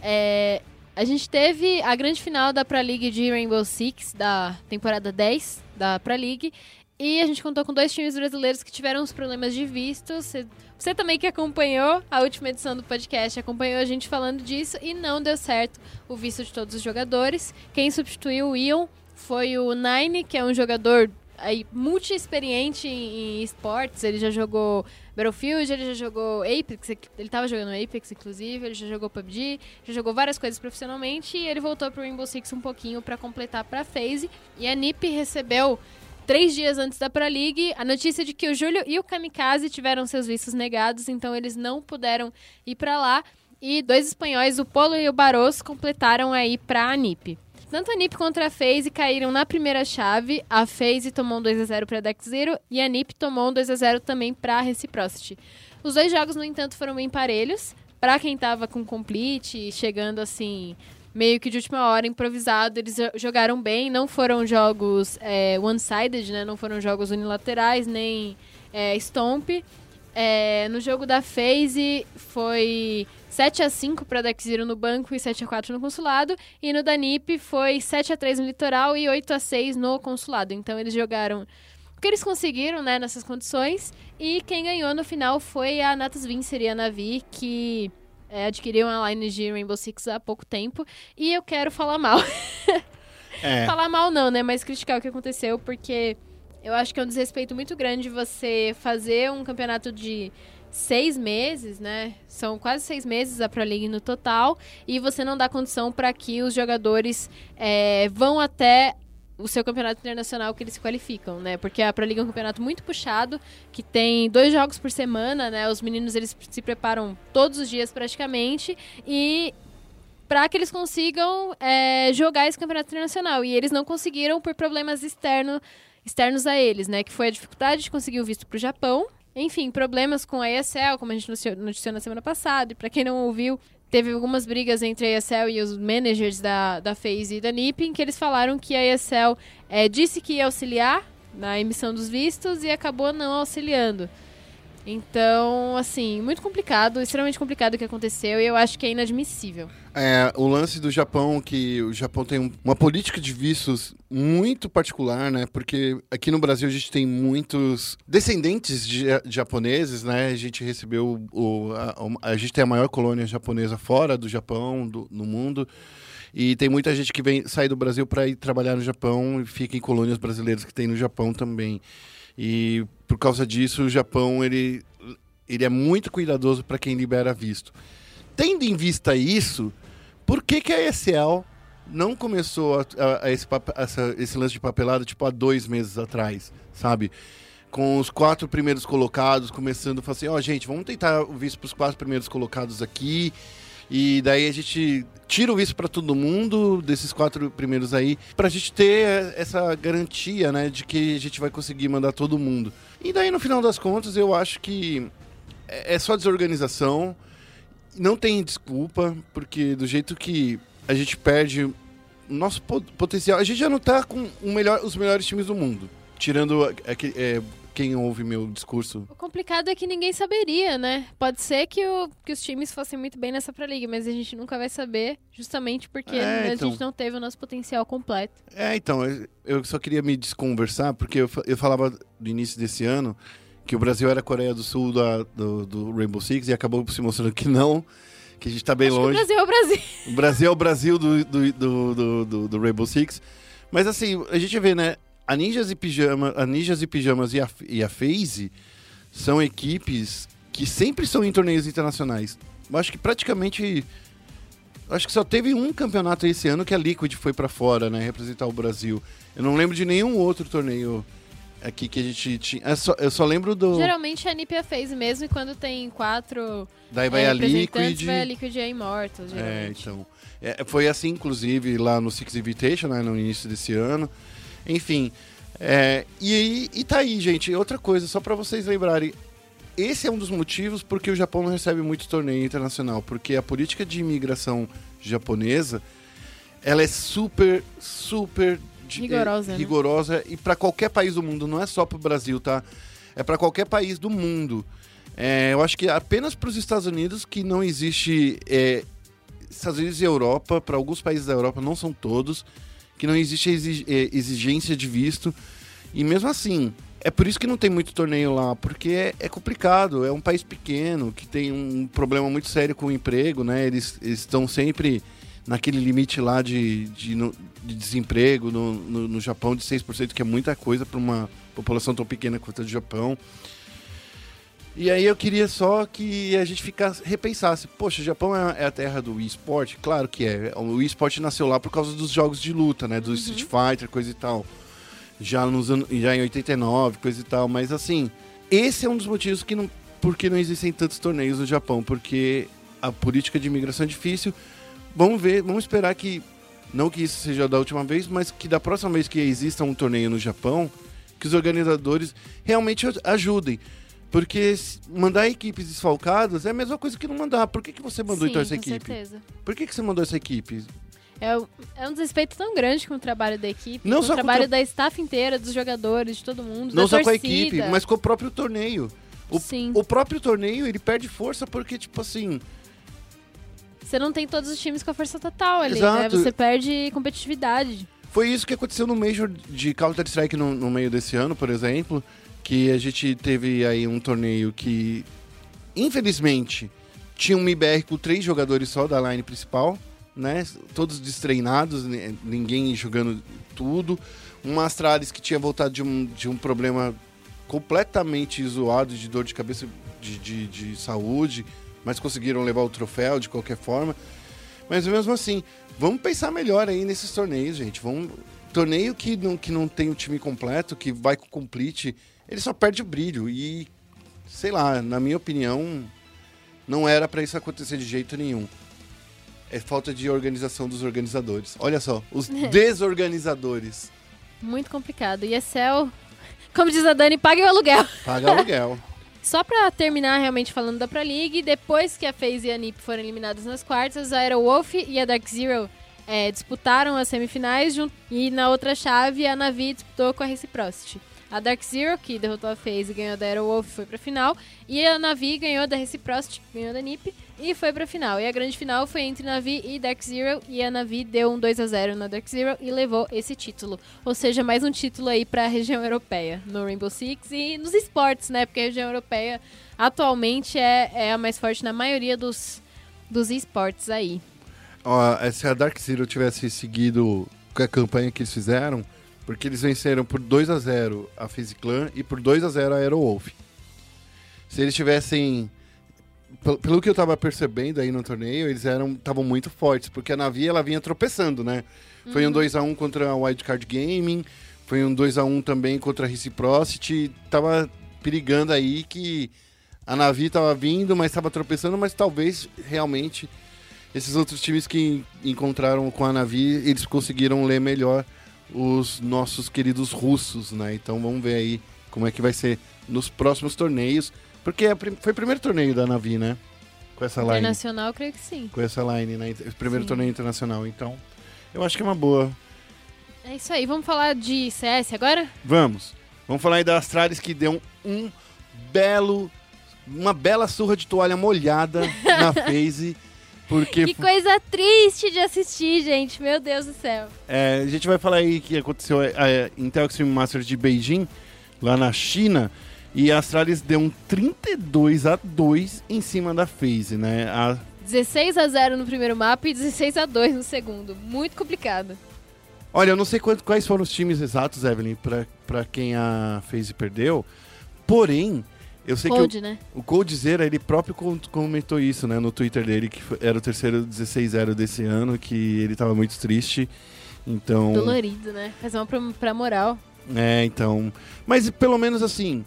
É, a gente teve a grande final da Pro League de Rainbow Six, da temporada 10 da Pro League. E a gente contou com dois times brasileiros que tiveram uns problemas de visto. Você, você também que acompanhou a última edição do podcast, acompanhou a gente falando disso e não deu certo o visto de todos os jogadores. Quem substituiu o Ion foi o Nine, que é um jogador aí multi-experiente em, em esportes. Ele já jogou Battlefield, ele já jogou Apex, ele tava jogando Apex, inclusive, ele já jogou PUBG, já jogou várias coisas profissionalmente e ele voltou pro Rainbow Six um pouquinho pra completar pra phase. E a NiP recebeu três dias antes da Pro League a notícia de que o Júlio e o Kamikaze tiveram seus vistos negados, então eles não puderam ir pra lá. E dois espanhóis, o Polo e o Barros, completaram aí pra NiP. Tanto a NiP contra a FaZe caíram na primeira chave. A FaZe tomou um 2x0 para Dex Zero e a NiP tomou um 2x0 também para Reciprocity. Os dois jogos, no entanto, foram bem parelhos. Para quem tava com complete, chegando assim, meio que de última hora, improvisado, eles jo- jogaram bem. Não foram jogos é, one-sided, né? Não foram jogos unilaterais, nem é, stomp. É, no jogo da FaZe foi 7 a 5 para Dex Zero no banco e 7 a 4 no consulado. E no da NiP foi 7 a 3 no litoral e 8 a 6 no consulado. Então eles jogaram o que eles conseguiram, né, nessas condições. E quem ganhou no final foi a Natus Vincer e a Navi, que é, adquiriram a line de Rainbow Six há pouco tempo. E eu quero falar mal. *laughs* É. Falar mal não, né? Mas criticar o que aconteceu, porque eu acho que é um desrespeito muito grande você fazer um campeonato de seis meses, né? São quase seis meses a Pro League no total, e você não dá condição para que os jogadores é, vão até o seu campeonato internacional que eles se qualificam, né? Porque a Pro League é um campeonato muito puxado, que tem dois jogos por semana, né? Os meninos eles se preparam todos os dias praticamente e para que eles consigam é, jogar esse campeonato internacional. E eles não conseguiram por problemas externo, externos a eles, né? Que foi a dificuldade de conseguir o visto para o Japão. Enfim, problemas com a ESL, como a gente noticiou, na semana passada. E para quem não ouviu, teve algumas brigas entre a ESL e os managers da, da FaZe e da NiP, em que eles falaram que a ESL é, disse que ia auxiliar na emissão dos vistos e acabou não auxiliando. Então, assim, muito complicado, extremamente complicado o que aconteceu e eu acho que é inadmissível. É, o lance do Japão, que o Japão tem um- uma política de vistos muito particular, né? Porque aqui no Brasil a gente tem muitos descendentes de, de japoneses, né? A gente recebeu o, a, a gente tem a maior colônia japonesa fora do Japão, do- no mundo. E tem muita gente que vem sai do Brasil para ir trabalhar no Japão e fica em colônias brasileiras que tem no Japão também. E por causa disso, o Japão ele, ele é muito cuidadoso para quem libera visto. Tendo em vista isso, por que, que a ESL não começou a, a- a esse, essa- esse lance de papelada tipo há dois meses atrás, sabe? Com os quatro primeiros colocados começando a falar assim: ó, gente, vamos tentar o visto para os quatro primeiros colocados aqui. E daí a gente tira o visto para todo mundo, desses quatro primeiros aí, pra gente ter essa garantia, né, de que a gente vai conseguir mandar todo mundo. E daí, no final das contas, eu acho que é é só desorganização. Não tem desculpa, porque do jeito que a gente perde o nosso po- potencial, a gente já não tá com melhor, os melhores times do mundo. Tirando aque- é, quem ouve meu discurso. O complicado é que ninguém saberia, né? Pode ser que, o- que os times fossem muito bem nessa Pro League, mas a gente nunca vai saber, justamente porque É, a então. gente não teve o nosso potencial completo. É, então, eu- só queria me desconversar, porque eu, eu falava do início desse ano que o Brasil era a Coreia do Sul da- do, do Rainbow Six e acabou se mostrando que não, que a gente tá bem Acho que o longe. Brasil é o Brasil. O Brasil é o Brasil do, do, do, do- do Rainbow Six. Mas assim, a gente vê, né? A Ninjas e Pijama, a Ninjas e Pijamas e a, e a FaZe são equipes que sempre são em torneios internacionais. eu acho que praticamente. Acho que só teve um campeonato esse ano que a Liquid foi pra fora, né? Representar o Brasil. Eu não lembro de nenhum outro torneio aqui que a gente tinha. é só- eu só lembro do. Geralmente a Nipia fez mesmo, e quando tem quatro Daí vai é, a Liquid. vai a Liquid e a Immortals, É, geralmente. então. É, foi assim, inclusive, lá no Six Invitation, né, no início desse ano. Enfim. é, e, e tá aí, gente. Outra coisa, só pra vocês lembrarem. Esse é um dos motivos porque o Japão não recebe muito torneio internacional. Porque a política de imigração japonesa, ela é super, super... de- Rigorosa, é, né? rigorosa. E pra qualquer país do mundo, não é só pro Brasil, tá? É pra qualquer país do mundo. É, eu acho que apenas para os Estados Unidos que não existe é, Estados Unidos e Europa, para alguns países da Europa, não são todos, que não existe exi- eh, exigência de visto. E mesmo assim, é por isso que não tem muito torneio lá, porque é, é complicado, é um país pequeno, que tem um problema muito sério com o emprego, né? Eles, estão sempre naquele limite lá de, de, de desemprego no, no, no Japão de 6%, que é muita coisa para uma população tão pequena quanto a do Japão. E aí eu queria só que a gente ficasse, repensasse, poxa, o Japão é, é a terra do esporte? Claro que é. O esporte nasceu lá por causa dos jogos de luta, né? Do Street Fighter, coisa e tal. Já, nos anos, já em 89, coisa e tal. Mas assim, esse é um dos motivos que não, por que não existem tantos torneios no Japão. Porque a política de imigração é difícil. Vamos ver, vamos esperar que, não que isso seja da última vez, mas que da próxima vez que exista um torneio no Japão, que os organizadores realmente ajudem. Porque mandar equipes desfalcadas é a mesma coisa que não mandar. Por que, que você mandou Sim, então essa com equipe? certeza. Por que, que você mandou essa equipe? É, um- é um desrespeito tão grande com o trabalho da equipe, Não com só o com trabalho tra- da staff inteira, dos jogadores, de todo mundo, Não só com a torcida. equipe, mas com o próprio torneio. O, Sim. o próprio torneio, ele perde força porque, tipo assim... Você não tem todos os times com a força total ali, né? Exato. Você perde competitividade. Foi isso que aconteceu no Major de Counter-Strike no, no meio desse ano, por exemplo, que a gente teve aí um torneio que, infelizmente, tinha um MIBR com três jogadores só da line principal, né? Todos destreinados, ni- ninguém jogando tudo. Um Astralis que tinha voltado de um, de um problema completamente zoado de dor de cabeça de, de, de saúde, mas conseguiram levar o troféu de qualquer forma. Mas mesmo assim, vamos pensar melhor aí nesses torneios, gente. Vamos... Torneio que não, que não tem o time completo, que vai com complete, ele só perde o brilho. E, sei lá, na minha opinião, não era pra isso acontecer de jeito nenhum. É falta de organização dos organizadores. Olha só, os *laughs* desorganizadores. Muito complicado. E Excel, como diz a Dani, pague o aluguel. Paga aluguel. *laughs* Só pra terminar realmente falando da Pro League, depois que a FaZe e a NiP foram eliminadas nas quartas, a Aerowolf e a Dark Zero é, disputaram as semifinais e na outra chave a Navi disputou com a Reciprocity. A Dark Zero, que derrotou a FaZe e ganhou da Aerowolf, foi pra final. E a Navi ganhou da Reciprocity, ganhou da NiP e foi pra final. E a grande final foi entre Navi e Dark Zero e a Navi deu um 2 a 0 na Dark Zero e levou esse título. Ou seja, mais um título aí pra região europeia, no Rainbow Six e nos esportes, né? Porque a região europeia atualmente é, é a mais forte na maioria dos, dos esportes aí. Se a Dark Zero tivesse seguido a campanha que eles fizeram, porque eles venceram por 2 a 0 a Clan e por 2 a 0 a Aerowolf. Se eles tivessem pel- pelo que eu tava percebendo aí no torneio, eles eram estavam muito fortes, porque a Navi ela vinha tropeçando, né? Foi um 2 a 1 contra a Wildcard Gaming, foi um 2 a 1 também contra a Reciprocity, tava perigando aí que a Navi tava vindo, mas tava tropeçando, mas talvez realmente esses outros times que encontraram com a Navi, eles conseguiram ler melhor os nossos queridos russos, né? Então vamos ver aí como é que vai ser nos próximos torneios, porque é foi o primeiro torneio da Navi, né? Com essa line, Internacional, eu creio que sim. com essa line, né? O primeiro Sim. torneio internacional, então eu acho que é uma boa. É isso aí, vamos falar de CS agora? Vamos. Vamos falar aí da Astralis que deu um belo uma bela surra de toalha molhada na *laughs* phase, porque Que coisa triste de assistir, gente. Meu Deus do céu. É, a gente vai falar aí que aconteceu a, a Intel Extreme Masters de Beijing, lá na China, e a Astralis deu um 32 a 2 em cima da FaZe, né? A, 16 a 0 no primeiro mapa e 16 a 2 no segundo. Muito complicado. olha, eu não sei quanto- quais foram os times exatos, Evelyn, pra quem a FaZe perdeu, porém, Eu sei que Cold, né? o, o Coldzera, ele próprio com- comentou isso, né, no Twitter dele, que era o terceiro 16-0 desse ano, que ele tava muito triste. Então. Dolorido, né? Fazer uma pra, pra moral. É, então. Mas pelo menos assim,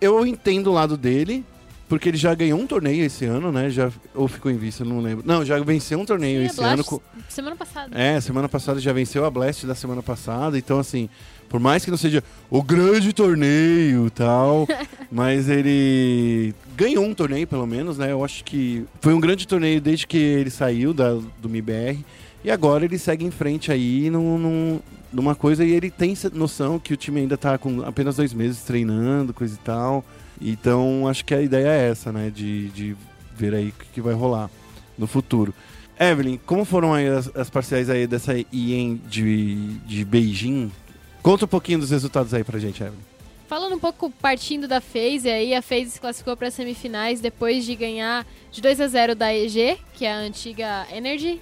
eu entendo o lado dele, porque ele já ganhou um torneio esse ano, né? Já, ou ficou em eu não lembro. Não, já venceu um torneio Sim, esse Blast, ano. Semana passada. É, semana passada já venceu a Blast da semana passada, então assim, por mais que não seja o grande torneio e tal, *laughs* mas ele ganhou um torneio pelo menos, né? Eu acho que foi um grande torneio desde que ele saiu da, do MIBR e agora ele segue em frente aí num, num- numa coisa e ele tem noção que o time ainda tá com apenas dois meses treinando, coisa e tal. Então acho que a ideia é essa, né? De, de ver aí o que, que vai rolar no futuro. Evelyn, como foram aí as, as parciais aí dessa IEM de, de Beijing? Conta um pouquinho dos resultados aí pra gente, Evelyn. Falando um pouco partindo da FaZe, aí a FaZe se classificou para semifinais depois de ganhar de 2 a 0 da EG, que é a antiga Energy.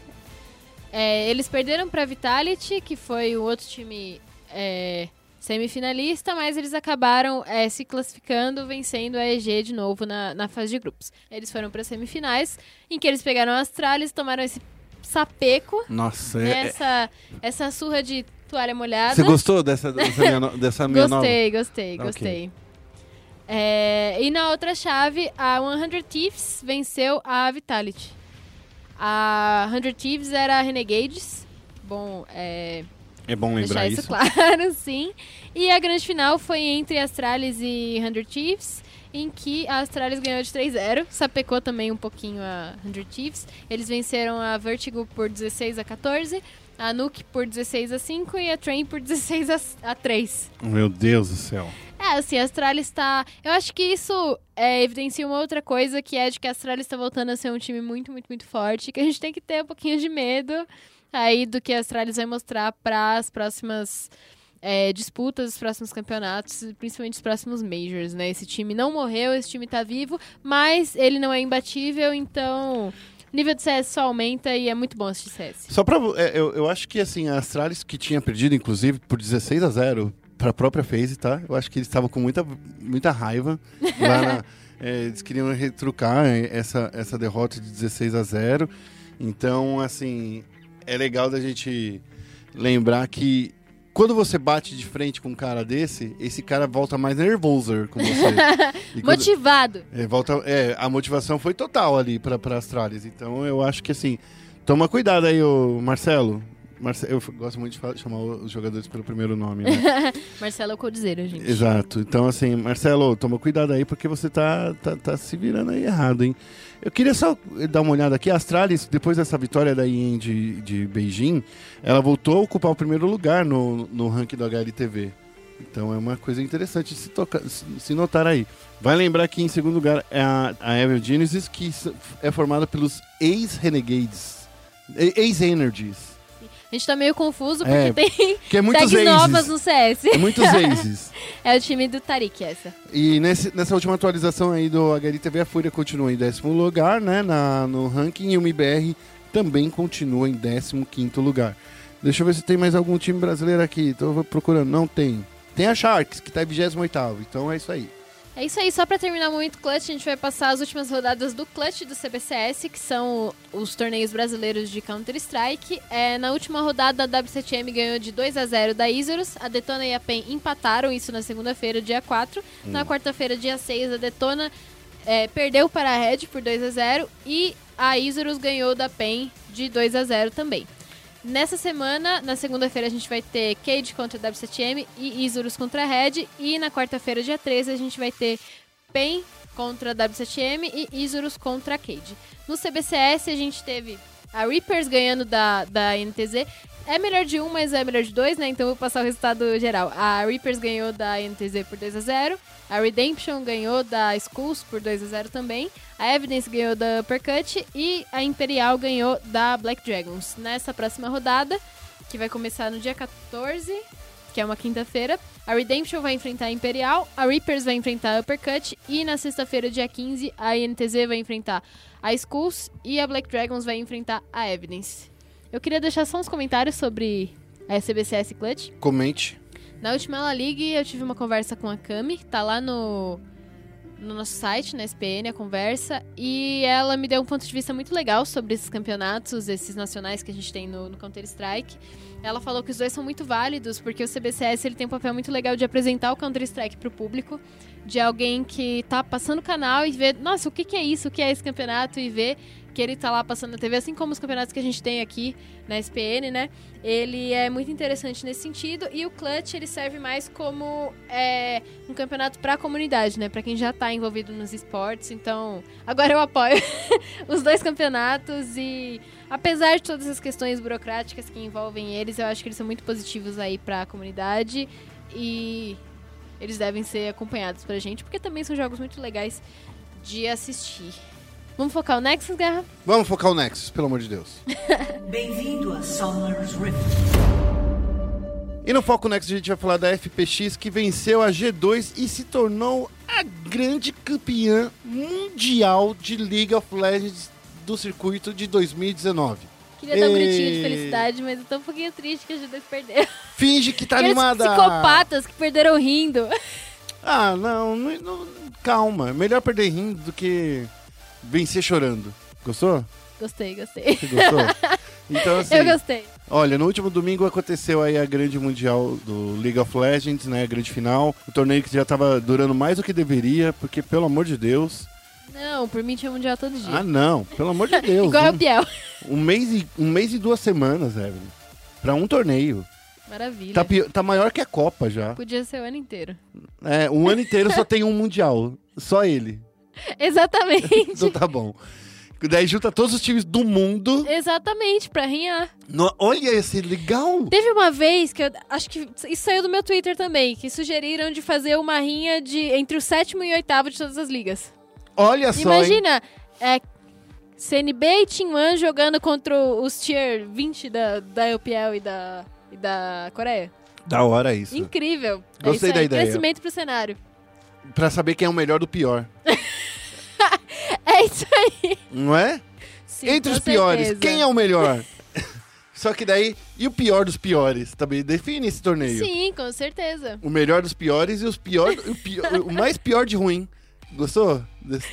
É, eles perderam para Vitality, que foi o outro time é, semifinalista, mas eles acabaram é, se classificando, vencendo a EG de novo na, na fase de grupos. Eles foram para semifinais, em que eles pegaram a Astralis, tomaram esse sapeco, Nossa, é- essa, essa surra de toalha molhada. você gostou dessa, dessa minha, no- dessa minha nova? Gostei, gostei, Ok. gostei. É, e na outra chave, a 100 Thieves venceu a Vitality. A 100 Thieves era a Renegades. Bom, é, É bom deixar lembrar isso, isso. claro, *laughs* sim. E a grande final foi entre Astralis e 100 Thieves, em que a Astralis ganhou de 3-0. Sapecou também um pouquinho a 100 Thieves. Eles venceram a Vertigo por 16 a 14, a Nuke por 16 a 5 e a Train por 16 a, a 3. Meu Deus do céu. É, assim, a Astralis tá. Eu acho que isso é, evidencia uma outra coisa, que é de que a Astralis tá voltando a ser um time muito, muito, muito forte, que a gente tem que ter um pouquinho de medo aí do que a Astralis vai mostrar para as próximas é, disputas, os próximos campeonatos, principalmente os próximos Majors, né? Esse time não morreu, esse time tá vivo, mas ele não é imbatível, então. Nível de CS só aumenta e é muito bom assistir CS. Só pra. é, eu, eu acho que assim, a Astralis que tinha perdido, inclusive, por 16 a 0 pra própria FaZe, tá? Eu acho que eles estavam com muita, muita raiva *laughs* lá na. é, eles queriam retrucar é, essa, essa derrota de 16 a 0 Então, assim, é legal da gente lembrar que quando você bate de frente com um cara desse, esse cara volta mais nervoso com você. *laughs* Quando- Motivado! é, volta, é, a motivação foi total ali para para Astralis. Então eu acho que assim, toma cuidado aí, ô Marcelo. Marce- eu gosto muito de fa- chamar os jogadores pelo primeiro nome, né? *laughs* Marcelo é o Codizeiro, gente. Exato. Então, assim, Marcelo, toma cuidado aí, porque você tá, tá, tá se virando aí errado, hein? Eu queria só dar uma olhada aqui. A Astralis, depois dessa vitória da IEM de, de Beijing, ela voltou a ocupar o primeiro lugar no, no ranking do HLTV. Então é uma coisa interessante se, tocar, se, notar aí. Vai lembrar que em segundo lugar é a, a Evil Genesis, que é formada pelos ex-Renegades. Ex-Energies. A gente tá meio confuso porque É, tem Que é muitos tags novas no CS. É muitos *laughs* aces. É o time do Tarik, essa. E nesse- nessa última atualização aí do HLTV, a Fúria continua em décimo lugar, né, na, no ranking, e o MIBR também continua em 15º lugar. Deixa eu ver se tem mais algum time brasileiro aqui, tô procurando, não tem. Tem a Sharks, que tá em 28º, então é isso aí. É isso aí, só pra terminar o momento clutch, a gente vai passar as últimas rodadas do clutch do CBCS, que são os torneios brasileiros de Counter-Strike. É, na última rodada, a W7M ganhou de 2 a 0 da Isurus, a Detona e a PEN empataram isso na segunda-feira, dia 4. Na quarta-feira, dia 6, a Detona é, perdeu para a Red por 2 a 0 e a Isurus ganhou da PEN de 2 a 0 também. Nessa semana, na segunda-feira, a gente vai ter Cade contra a W7M e Isurus contra Red. E na quarta-feira, dia 13, a gente vai ter PEN contra a W7M e Isurus contra a Cade. No CBCS, a gente teve a Reapers ganhando da, da NTZ. É melhor de um, mas é melhor de dois, né? Então eu vou passar o resultado geral. A Reapers ganhou da NTZ por 2 a 0 A Redemption ganhou da Skulls por 2 a 0 também. A Evidence ganhou da Uppercut e a Imperial ganhou da Black Dragons. Nessa próxima rodada, que vai começar no dia 14, que é uma quinta-feira, a Redemption vai enfrentar a Imperial, a Reapers vai enfrentar a Uppercut e na sexta-feira, dia 15, a INTZ vai enfrentar a Skulls e a Black Dragons vai enfrentar a Evidence. Eu queria deixar só uns comentários sobre a CBCS Clutch. Comente. Na última La League, eu tive uma conversa com a Kami, que tá lá no no nosso site, na SPN, a conversa, e ela me deu um ponto de vista muito legal sobre esses campeonatos, esses nacionais que a gente tem no, no Counter-Strike. Ela falou que os dois são muito válidos, porque o CBCS ele tem um papel muito legal de apresentar o Counter-Strike pro público, de alguém que tá passando o canal e ver, nossa, o que, que é isso, o que é esse campeonato, e ver que ele tá lá passando na TV, assim como os campeonatos que a gente tem aqui na SPN, né? Ele é muito interessante nesse sentido e o Clutch ele serve mais como é, um campeonato para a comunidade, né? Para quem já tá envolvido nos esportes. Então, agora eu apoio *laughs* os dois campeonatos e apesar de todas as questões burocráticas que envolvem eles, eu acho que eles são muito positivos aí para a comunidade e eles devem ser acompanhados pra gente, porque também são jogos muito legais de assistir. Vamos focar o Nexus, Guerra? Vamos focar o Nexus, pelo amor de Deus. *laughs* Bem-vindo a Summer's Rift. E no Foco Nexus a gente vai falar da FPX que venceu a G2 e se tornou a grande campeã mundial de League of Legends do circuito de 2019. Queria dar um gritinho de felicidade, mas eu tô um pouquinho triste que a G2 perdeu. Finge que tá Aqueles animada. psicopatas que perderam rindo. Ah, não, não- não- calma. Melhor perder rindo do que vencer chorando. Gostou? Gostei, gostei. Você gostou? *laughs* Então, assim, Eu gostei. olha, no último domingo aconteceu aí a grande mundial do League of Legends, né? A grande final. O torneio que já tava durando mais do que deveria, porque, pelo amor de Deus. Não, por mim tinha mundial todo dia. Ah, não, pelo amor de *laughs* Deus. Igual um, o Biel. um mês e, um mês e duas semanas, Evelyn. Pra um torneio. Maravilha. Tá, tá maior que a Copa já. Podia ser o ano inteiro. É, um ano inteiro só tem um mundial. Só ele. *laughs* Exatamente. Então tá bom. Daí junta todos os times do mundo. Exatamente, pra rinhar. No- olha esse legal. Teve uma vez que eu acho que isso saiu do meu Twitter também, que sugeriram de fazer uma rinha de entre o sétimo e o oitavo de todas as ligas. Olha só. hein? Imagina, é, CNB e Team One jogando contra os tier 20 da, da UPL e da, e da Coreia. Da hora isso. Incrível. Gostei é isso aí, da ideia. Crescimento pro cenário. Pra saber quem é o melhor do pior. *laughs* É isso aí. Não é? Sim, Entre os piores, certeza. quem é o melhor? *laughs* Só que daí, e o pior dos piores? Também define esse torneio. Sim, com certeza. O melhor dos piores e os pior, o, pior- *laughs* o mais pior de ruim. Gostou desse,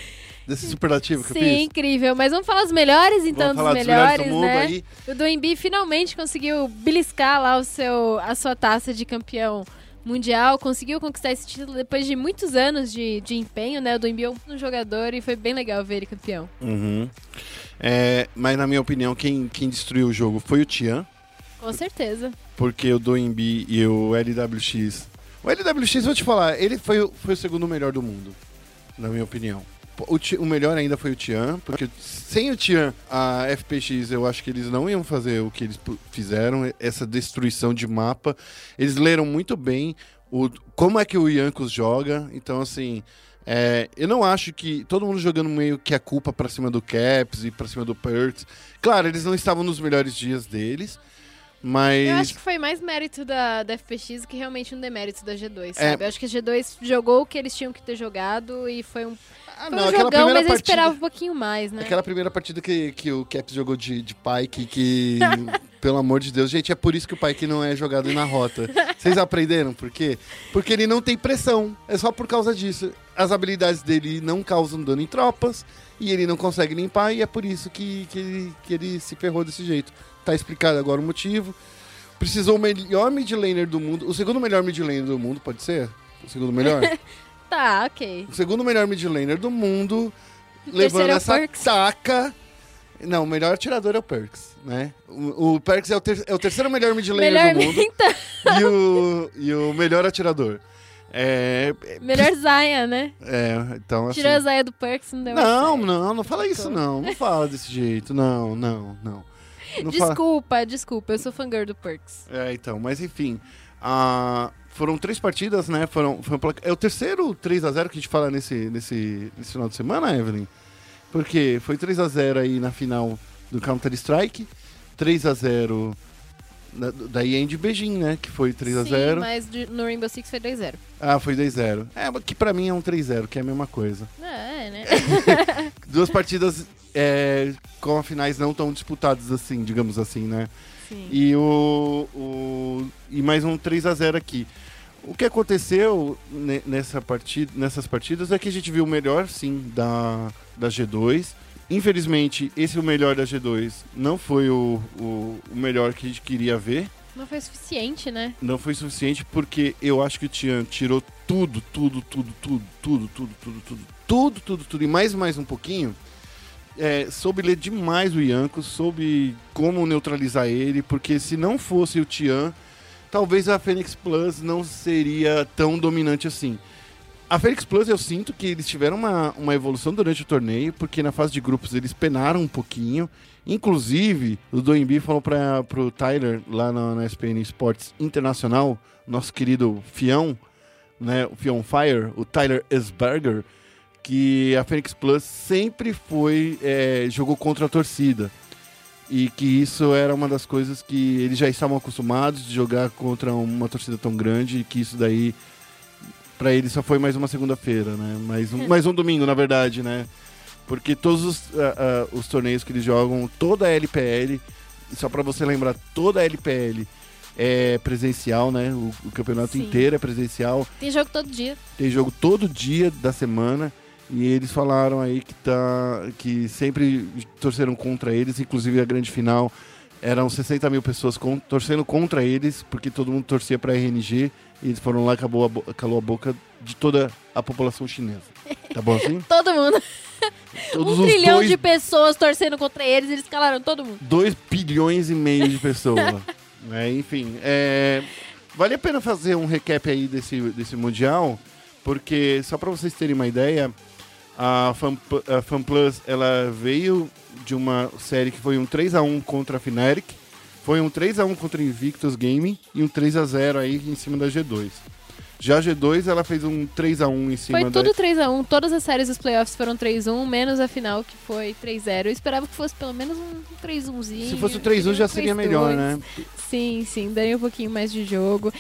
desse superlativo que eu Sim, fiz? incrível. Mas vamos falar os melhores, então, Vamos falar dos dos melhores melhores, do né? aí. O do Embi finalmente conseguiu beliscar lá o seu, a sua taça de campeão mundial, conseguiu conquistar esse título depois de muitos anos de, de empenho, né? Do Embi é um jogador e foi bem legal ver ele campeão. Uhum. É, mas na minha opinião, quem, quem destruiu o jogo foi o Tian. Com certeza. Porque o Doembi e o LWX. O LWX, vou te falar, ele foi, foi o segundo melhor do mundo, na minha opinião. O, o melhor ainda foi o Tian, porque sem o Tian, a FPX, eu acho que eles não iam fazer o que eles fizeram, essa destruição de mapa. Eles leram muito bem o, como é que o Yankos joga, então assim. é, eu não acho que todo mundo jogando meio que a culpa pra cima do Caps e pra cima do Perks. Claro, eles não estavam nos melhores dias deles, mas. Eu acho que foi mais mérito da, da FPX do que realmente um demérito da G2, É. sabe? Eu acho que a G2 jogou o que eles tinham que ter jogado e foi um, Ah, foi não, um jogão, mas eu partida, esperava um pouquinho mais, né? aquela primeira partida que, que o Caps jogou de, de Pike, que, *laughs* pelo amor de Deus, gente, é por isso que o Pike não é jogado na rota. Vocês aprenderam por quê? Porque ele não tem pressão, é só por causa disso. As habilidades dele não causam dano em tropas, e ele não consegue limpar, e é por isso que, que, ele, que ele se ferrou desse jeito. Tá explicado agora o motivo. Precisou o melhor mid laner do mundo, o segundo melhor mid laner do mundo, pode ser? O segundo melhor? *laughs* Tá, ok. o segundo melhor mid laner do mundo, O levando é essa Perks. taca. Não, o melhor atirador é o Perks, né? O, o Perks é o, ter- é o terceiro melhor mid laner Melhor, do mundo *laughs* então, e, o, e o melhor atirador. É, melhor Zaya, né? é, então assim... Tirou a Zaya do Perks, não deu Não, não, não fala isso não. Não fala desse jeito. Não, não, não. não fala- Desculpa, desculpa, eu sou fangirl do Perks. É, então, mas enfim. ah, foram três partidas, né? Foram, placa- É o terceiro 3x0 que a gente fala nesse, nesse, nesse final de semana, Evelyn? Porque foi 3x0 aí na final do Counter-Strike, 3x0 da, da IEM de Beijing, né? Que foi 3x0. Sim, mas de- no Rainbow Six foi 2-0. Ah, foi 2x0. É, que pra mim é um 3x0, que é a mesma coisa. É, né? *laughs* Duas partidas é, com finais não tão disputadas assim, digamos assim, né? Sim. E o, o e mais um 3 a 0 aqui. O que aconteceu ne- nessa partida, nessas partidas é que a gente viu o melhor, sim, da, da G2. Infelizmente, esse o melhor da G2 não foi o, o, o melhor que a gente queria ver. Não foi suficiente, né? Não foi suficiente porque eu acho que o Tian tirou tudo, tudo, tudo, tudo, tudo, tudo, tudo, tudo, tudo, tudo, tudo, e mais mais um pouquinho. É, soube ler demais o Ianco, soube como neutralizar ele, porque se não fosse o Tian, talvez a Fênix Plus não seria tão dominante assim. A Fênix Plus eu sinto que eles tiveram uma, uma evolução durante o torneio, porque na fase de grupos eles penaram um pouquinho. Inclusive, o Doembi falou para pro Tyler lá na, na SPN Sports Internacional, nosso querido Fião, né, o Fion Fire, o Tyler Esberger, que a Phoenix Plus sempre foi é, jogou contra a torcida e que isso era uma das coisas que eles já estavam acostumados de jogar contra uma torcida tão grande e que isso daí para eles só foi mais uma segunda-feira, né? Mais um, mais um domingo, na verdade, né? Porque todos os, ah, ah, os torneios que eles jogam, toda a LPL, só para você lembrar, toda a LPL é presencial, né? O, o campeonato Sim. inteiro é presencial. Tem jogo todo dia. Tem jogo todo dia da semana. E eles falaram aí que, tá, que sempre torceram contra eles, inclusive a grande final eram 60 mil pessoas con- torcendo contra eles, porque todo mundo torcia para RNG, e eles foram lá e acabou a calou a boca de toda a população chinesa. Tá bom assim? *laughs* Todo mundo. Todos um trilhão dois, de pessoas torcendo contra eles, eles calaram todo mundo. 2 bilhões e meio de pessoas. *laughs* É, enfim, é, vale a pena fazer um recap aí desse, desse Mundial, porque só para vocês terem uma ideia, a Fan, a Fan Plus ela veio de uma série que foi um 3 a 1 contra a Fnatic, foi um 3 a 1 contra a Invictus Gaming e um 3 a 0 aí em cima da G2. Já a G2 ela fez um 3 a 1 em cima Foi da tudo 3x1. Todas as séries dos playoffs foram 3x1, menos a final, que foi 3x0. Eu esperava que fosse pelo menos um 3-1zinho. Se fosse o 3 1 já seria melhor, né? Sim, sim, daria um pouquinho mais de jogo.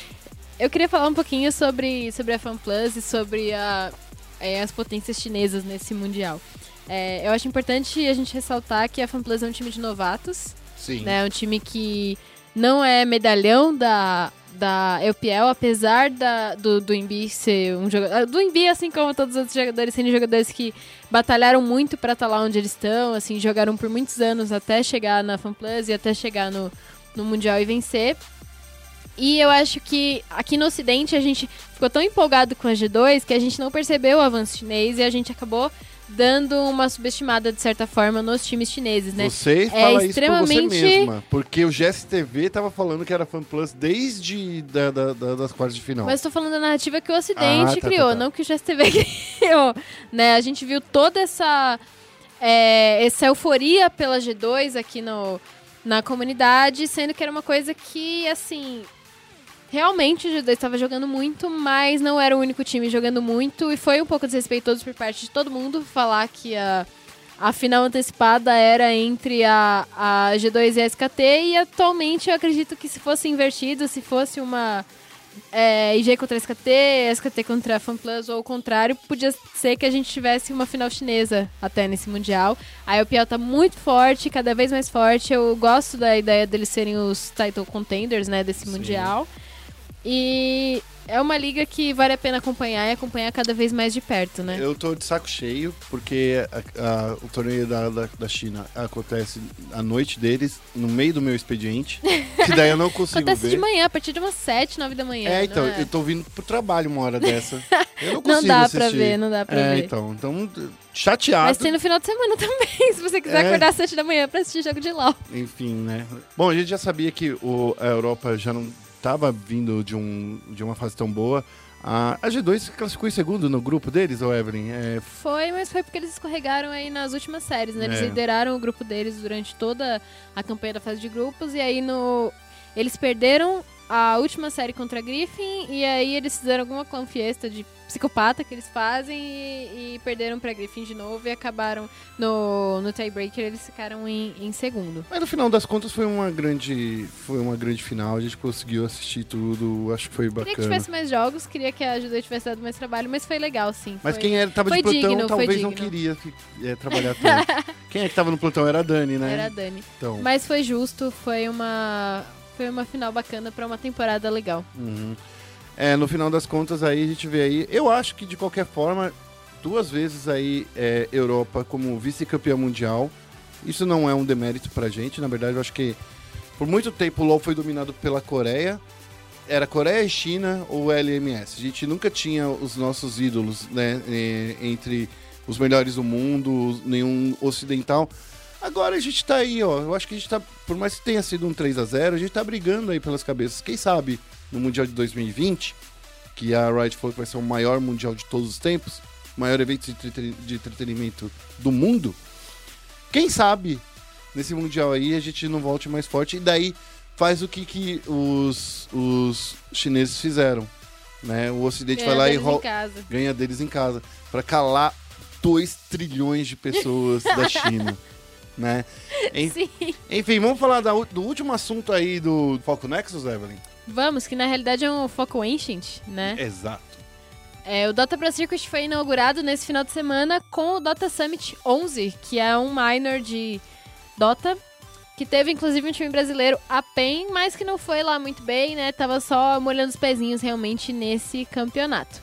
Eu queria falar um pouquinho sobre, sobre a FanPlus e sobre a, é, as potências chinesas nesse Mundial. É, eu acho importante a gente ressaltar que a FanPlus é um time de novatos, Sim. né? É um time que não é medalhão da, da EPL, apesar da, do, do Embi ser um jogador... Do Embi, assim como todos os outros jogadores, sendo jogadores que batalharam muito pra estar lá onde eles estão, assim, jogaram por muitos anos até chegar na FanPlus e até chegar no, no Mundial e vencer. E eu acho que aqui no Ocidente a gente ficou tão empolgado com a G2 que a gente não percebeu o avanço chinês e a gente acabou dando uma subestimada, de certa forma, nos times chineses, né? Você É fala isso extremamente- por você mesma. Porque o GSTV tava falando que era Fan Plus desde da, da- da- das quartas de final. Mas tô falando da narrativa que o Ocidente Ah, tá, criou, tá, tá. não que o GSTV *laughs* criou. Né? A gente viu toda essa, é, essa euforia pela G2 aqui no, na comunidade, sendo que era uma coisa que, assim. Realmente o G2 estava jogando muito, mas não era o único time jogando muito. E foi um pouco desrespeitoso por parte de todo mundo falar que a, a final antecipada era entre a, a G2 e a SKT. E atualmente eu acredito que se fosse invertido, se fosse uma é, IG contra SKT, SKT contra a FanPlus ou o contrário, podia ser que a gente tivesse uma final chinesa até nesse Mundial. A EPL tá muito forte, cada vez mais forte. Eu gosto da ideia deles serem os title contenders, né, desse Mundial. E é uma liga que vale a pena acompanhar e acompanhar cada vez mais de perto, né? Eu tô de saco cheio, porque a- a- o torneio da, da, da China acontece à noite deles, no meio do meu expediente. que daí eu não *laughs* consigo Acontece ver. de manhã, a partir de umas 7, 9 da manhã. É, então, não é? eu tô vindo pro trabalho uma hora dessa. Eu não *laughs* Não consigo dá assistir. pra ver, não dá pra é, ver. então, então, chateado. Mas tem no final de semana *laughs* também, se você quiser É. acordar às 7 da manhã pra assistir jogo de LOL. Enfim, né? Bom, a gente já sabia que o, a Europa já não estava vindo de, um, de uma fase tão boa. A, a G2 se classificou em segundo no grupo deles, ou Evelyn? É, Foi, mas foi porque eles escorregaram aí nas últimas séries, né? Eles É. lideraram o grupo deles durante toda a campanha da fase de grupos e aí no eles perderam a última série contra a Griffin e aí eles fizeram alguma clã fiesta de psicopata que eles fazem e, e perderam pra Griffin de novo e acabaram no, no tiebreaker, eles ficaram em, em segundo. Mas no final das contas foi uma grande, foi uma grande final. A gente conseguiu assistir tudo. Acho que foi Queria que bacana. tivesse mais jogos, queria que a Judeu tivesse dado mais trabalho, mas foi legal, sim. Mas foi- quem era, tava de plantão digno, talvez não queria é, trabalhar tanto. *laughs* quem é que tava no plantão era a Dani, né? Era a Dani. Então, Mas foi justo, foi uma foi uma final bacana pra uma temporada legal. uhum. É, no final das contas aí a gente vê aí, eu acho que de qualquer forma, duas vezes aí é, Europa como vice-campeã mundial, isso não é um demérito pra gente, na verdade eu acho que por muito tempo o LoL foi dominado pela Coreia, era Coreia e China ou LMS, a gente nunca tinha os nossos ídolos, né, é, entre os melhores do mundo, nenhum ocidental, Agora a gente tá aí, ó. Eu acho que a gente tá, por mais que tenha sido um 3 a 0 a gente tá brigando aí pelas cabeças. Quem sabe no Mundial de 2020, que a Riot falou que vai ser o maior Mundial de todos os tempos, o maior evento de, entreten- de entretenimento do mundo. Quem sabe nesse Mundial aí a gente não volte mais forte e daí faz o que, que os, os chineses fizeram. Né? O Ocidente vai lá e ro- ganha deles em casa para calar 2 trilhões de pessoas da *laughs* China, né? *laughs* En- Sim. Enfim, vamos falar da do último assunto aí do Foco Nexus, Evelyn? Vamos, que na realidade é um foco Ancient, né? Exato. É, o Dota Pro Circuit foi inaugurado nesse final de semana com o Dota Summit 11, que é um minor de Dota, que teve inclusive um time brasileiro, a PEN, mas que não foi lá muito bem, né? Tava só molhando os pezinhos realmente nesse campeonato.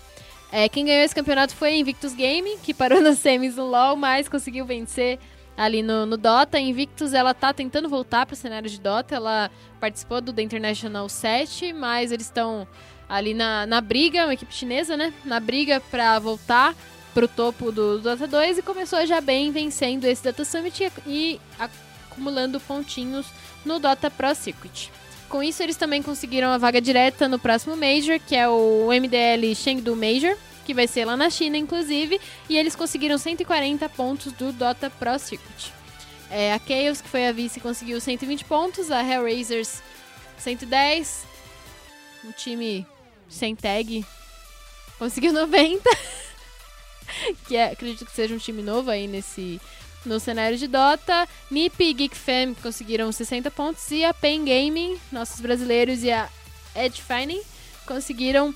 É, quem ganhou esse campeonato foi a Invictus Game, que parou *laughs* nas semis no LoL, mas conseguiu vencer ali no, no Dota. Invictus, ela tá tentando voltar pro cenário de Dota, ela participou do The International 7, mas eles estão ali na, na briga, uma equipe chinesa, né? Na briga pra voltar pro topo do, do Dota 2 e começou já bem vencendo esse Data Summit e, e acumulando pontinhos no Dota Pro Circuit. Com isso, eles também conseguiram a vaga direta no próximo Major, que é o MDL Chengdu Major, que vai ser lá na China, inclusive, e eles conseguiram 140 pontos do Dota Pro Circuit. É, a Chaos, que foi a vice, conseguiu 120 pontos, a Hellraisers 110, um time sem tag conseguiu 90, *laughs* que é, acredito que seja um time novo aí nesse no cenário de Dota. NiP e Geek Fam conseguiram 60 pontos e a Pen Gaming, nossos brasileiros e a Edge Fining conseguiram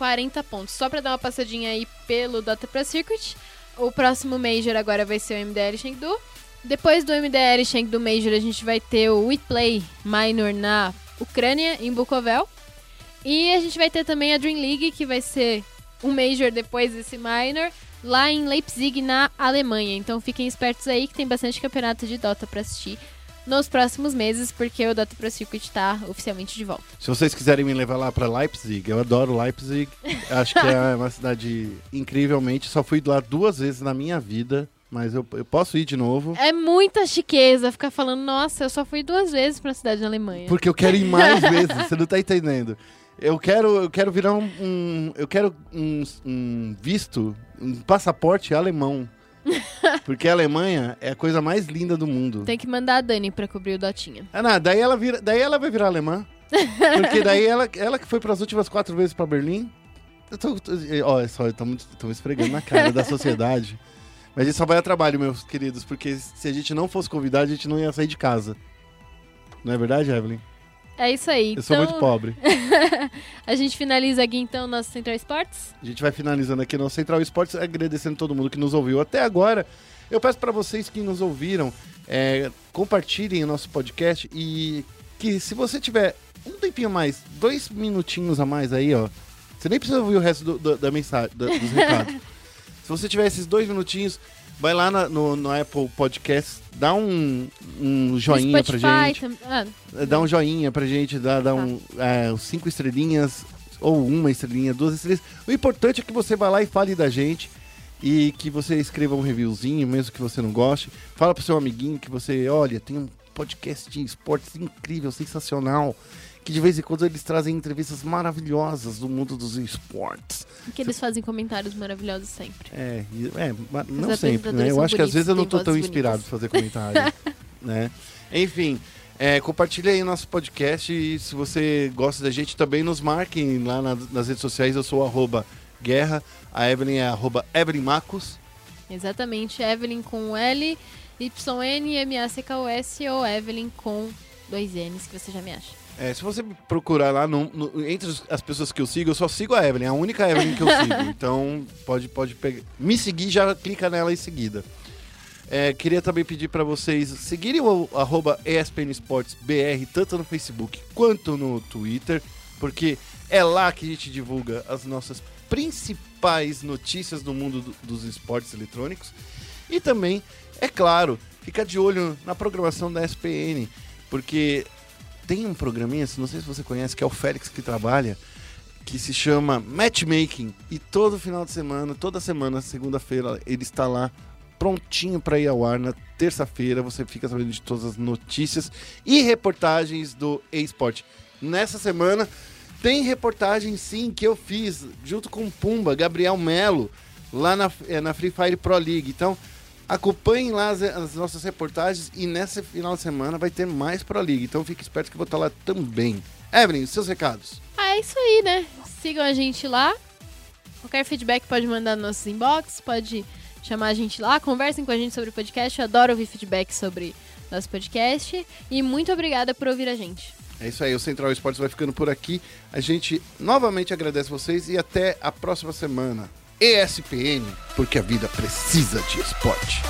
40 pontos. Só pra dar uma passadinha aí pelo Dota Pro Circuit. O próximo Major agora vai ser o MDL Chengdu. Depois do MDL Chengdu Major, a gente vai ter o WePlay Minor na Ucrânia, em Bukovel. E a gente vai ter também a Dream League, que vai ser um Major depois desse Minor, lá em Leipzig, na Alemanha. Então fiquem espertos aí que tem bastante campeonato de Dota pra assistir nos próximos meses, porque o Dota Pro Circuit tá oficialmente de volta. Se vocês quiserem me levar lá pra Leipzig, eu adoro Leipzig. Acho que é uma cidade incrivelmente. Só fui lá duas vezes na minha vida, mas eu, eu posso ir de novo. É muita chiqueza ficar falando, nossa, eu só fui duas vezes pra cidade da Alemanha. Porque eu quero ir mais *laughs* vezes, você não tá entendendo. Eu quero, eu quero virar um, um- eu quero um, um visto, um passaporte alemão. *laughs* Porque a Alemanha é a coisa mais linda do mundo. Tem que mandar a Dani pra cobrir o Dotinha. Ah, não, daí ela vira, daí ela vai virar alemã. *laughs* Porque daí ela, ela que foi pras últimas quatro vezes pra Berlim. Eu tô, tô- ó, é só, estamos esfregando na cara da sociedade. *laughs* Mas a gente só vai a trabalho, meus queridos, porque se a gente não fosse convidado, a gente não ia sair de casa. Não é verdade, Evelyn? É isso aí. Eu sou então, muito pobre. *laughs* a gente finaliza aqui então nosso Central Sports. A gente vai finalizando aqui no Central Esportes, agradecendo todo mundo que nos ouviu até agora. Eu peço para vocês que nos ouviram, é, compartilhem o nosso podcast e que se você tiver um tempinho a mais, dois minutinhos a mais aí, ó, você nem precisa ouvir o resto do- do- da mensagem, da- dos recados. *laughs* se você tiver esses dois minutinhos, vai lá na- no, no Apple Podcast, dá um, um joinha pra gente. tam- Ah, Dá um joinha pra gente, dá, dá um, é, cinco estrelinhas, ou uma estrelinha, duas estrelinhas. O importante é que você vá lá e fale da gente e que você escreva um reviewzinho, mesmo que você não goste. Fala pro seu amiguinho que você, olha, tem um podcast de esportes incrível, sensacional. Que de vez em quando eles trazem entrevistas maravilhosas do mundo dos esportes. que eles fazem comentários maravilhosos sempre. É, e- é não sempre, né? Eu acho que às vezes eu não tô tão vozes inspirado bonitas. pra fazer comentário, *laughs* né? Enfim, é, compartilha aí nosso podcast e se você gosta da gente, também nos marquem lá na- nas redes sociais. Eu sou arroba guerra, a Evelyn é arroba Evelyn Macos. Exatamente. Evelyn com L, Y-N, M-A-C-K-O-S ou Evelyn com dois N's, que você já me acha. É, se você procurar lá, no- no- entre as pessoas que eu sigo, eu só sigo a Evelyn, é a única Evelyn que eu sigo. *laughs* então, pode, pode pegar. Me seguir, já clica nela em seguida. É, queria também pedir para vocês seguirem o arroba ESPN Esportes BR, tanto no Facebook quanto no Twitter, porque É lá que a gente divulga as nossas principais notícias do mundo do- dos esportes eletrônicos. E também, é claro, fica de olho na programação da SPN, porque tem um programinha, não sei se você conhece, que é o Félix que trabalha, que se chama Matchmaking. E todo final de semana, toda semana, segunda-feira, ele está lá prontinho para ir ao ar. Na terça-feira você fica sabendo de todas as notícias e reportagens do eSport. Nessa semana tem reportagem sim que eu fiz junto com Pumba, Gabriel Melo, lá na, eh, na Free Fire Pro League. Então acompanhem lá as, as nossas reportagens e nessa final de semana vai ter mais Pro League. Então fique esperto que eu vou estar lá também. Evelyn, seus recados. Ah, é isso aí, né? Sigam a gente lá. Qualquer feedback pode mandar no nossos inbox, pode chamar a gente lá, conversem com a gente sobre o podcast. Eu adoro ouvir feedback sobre nosso podcast. E muito obrigada por ouvir a gente. É isso aí, o Central Esportes vai ficando por aqui. A gente novamente agradece vocês e até a próxima semana. ESPN, porque a vida precisa de esporte.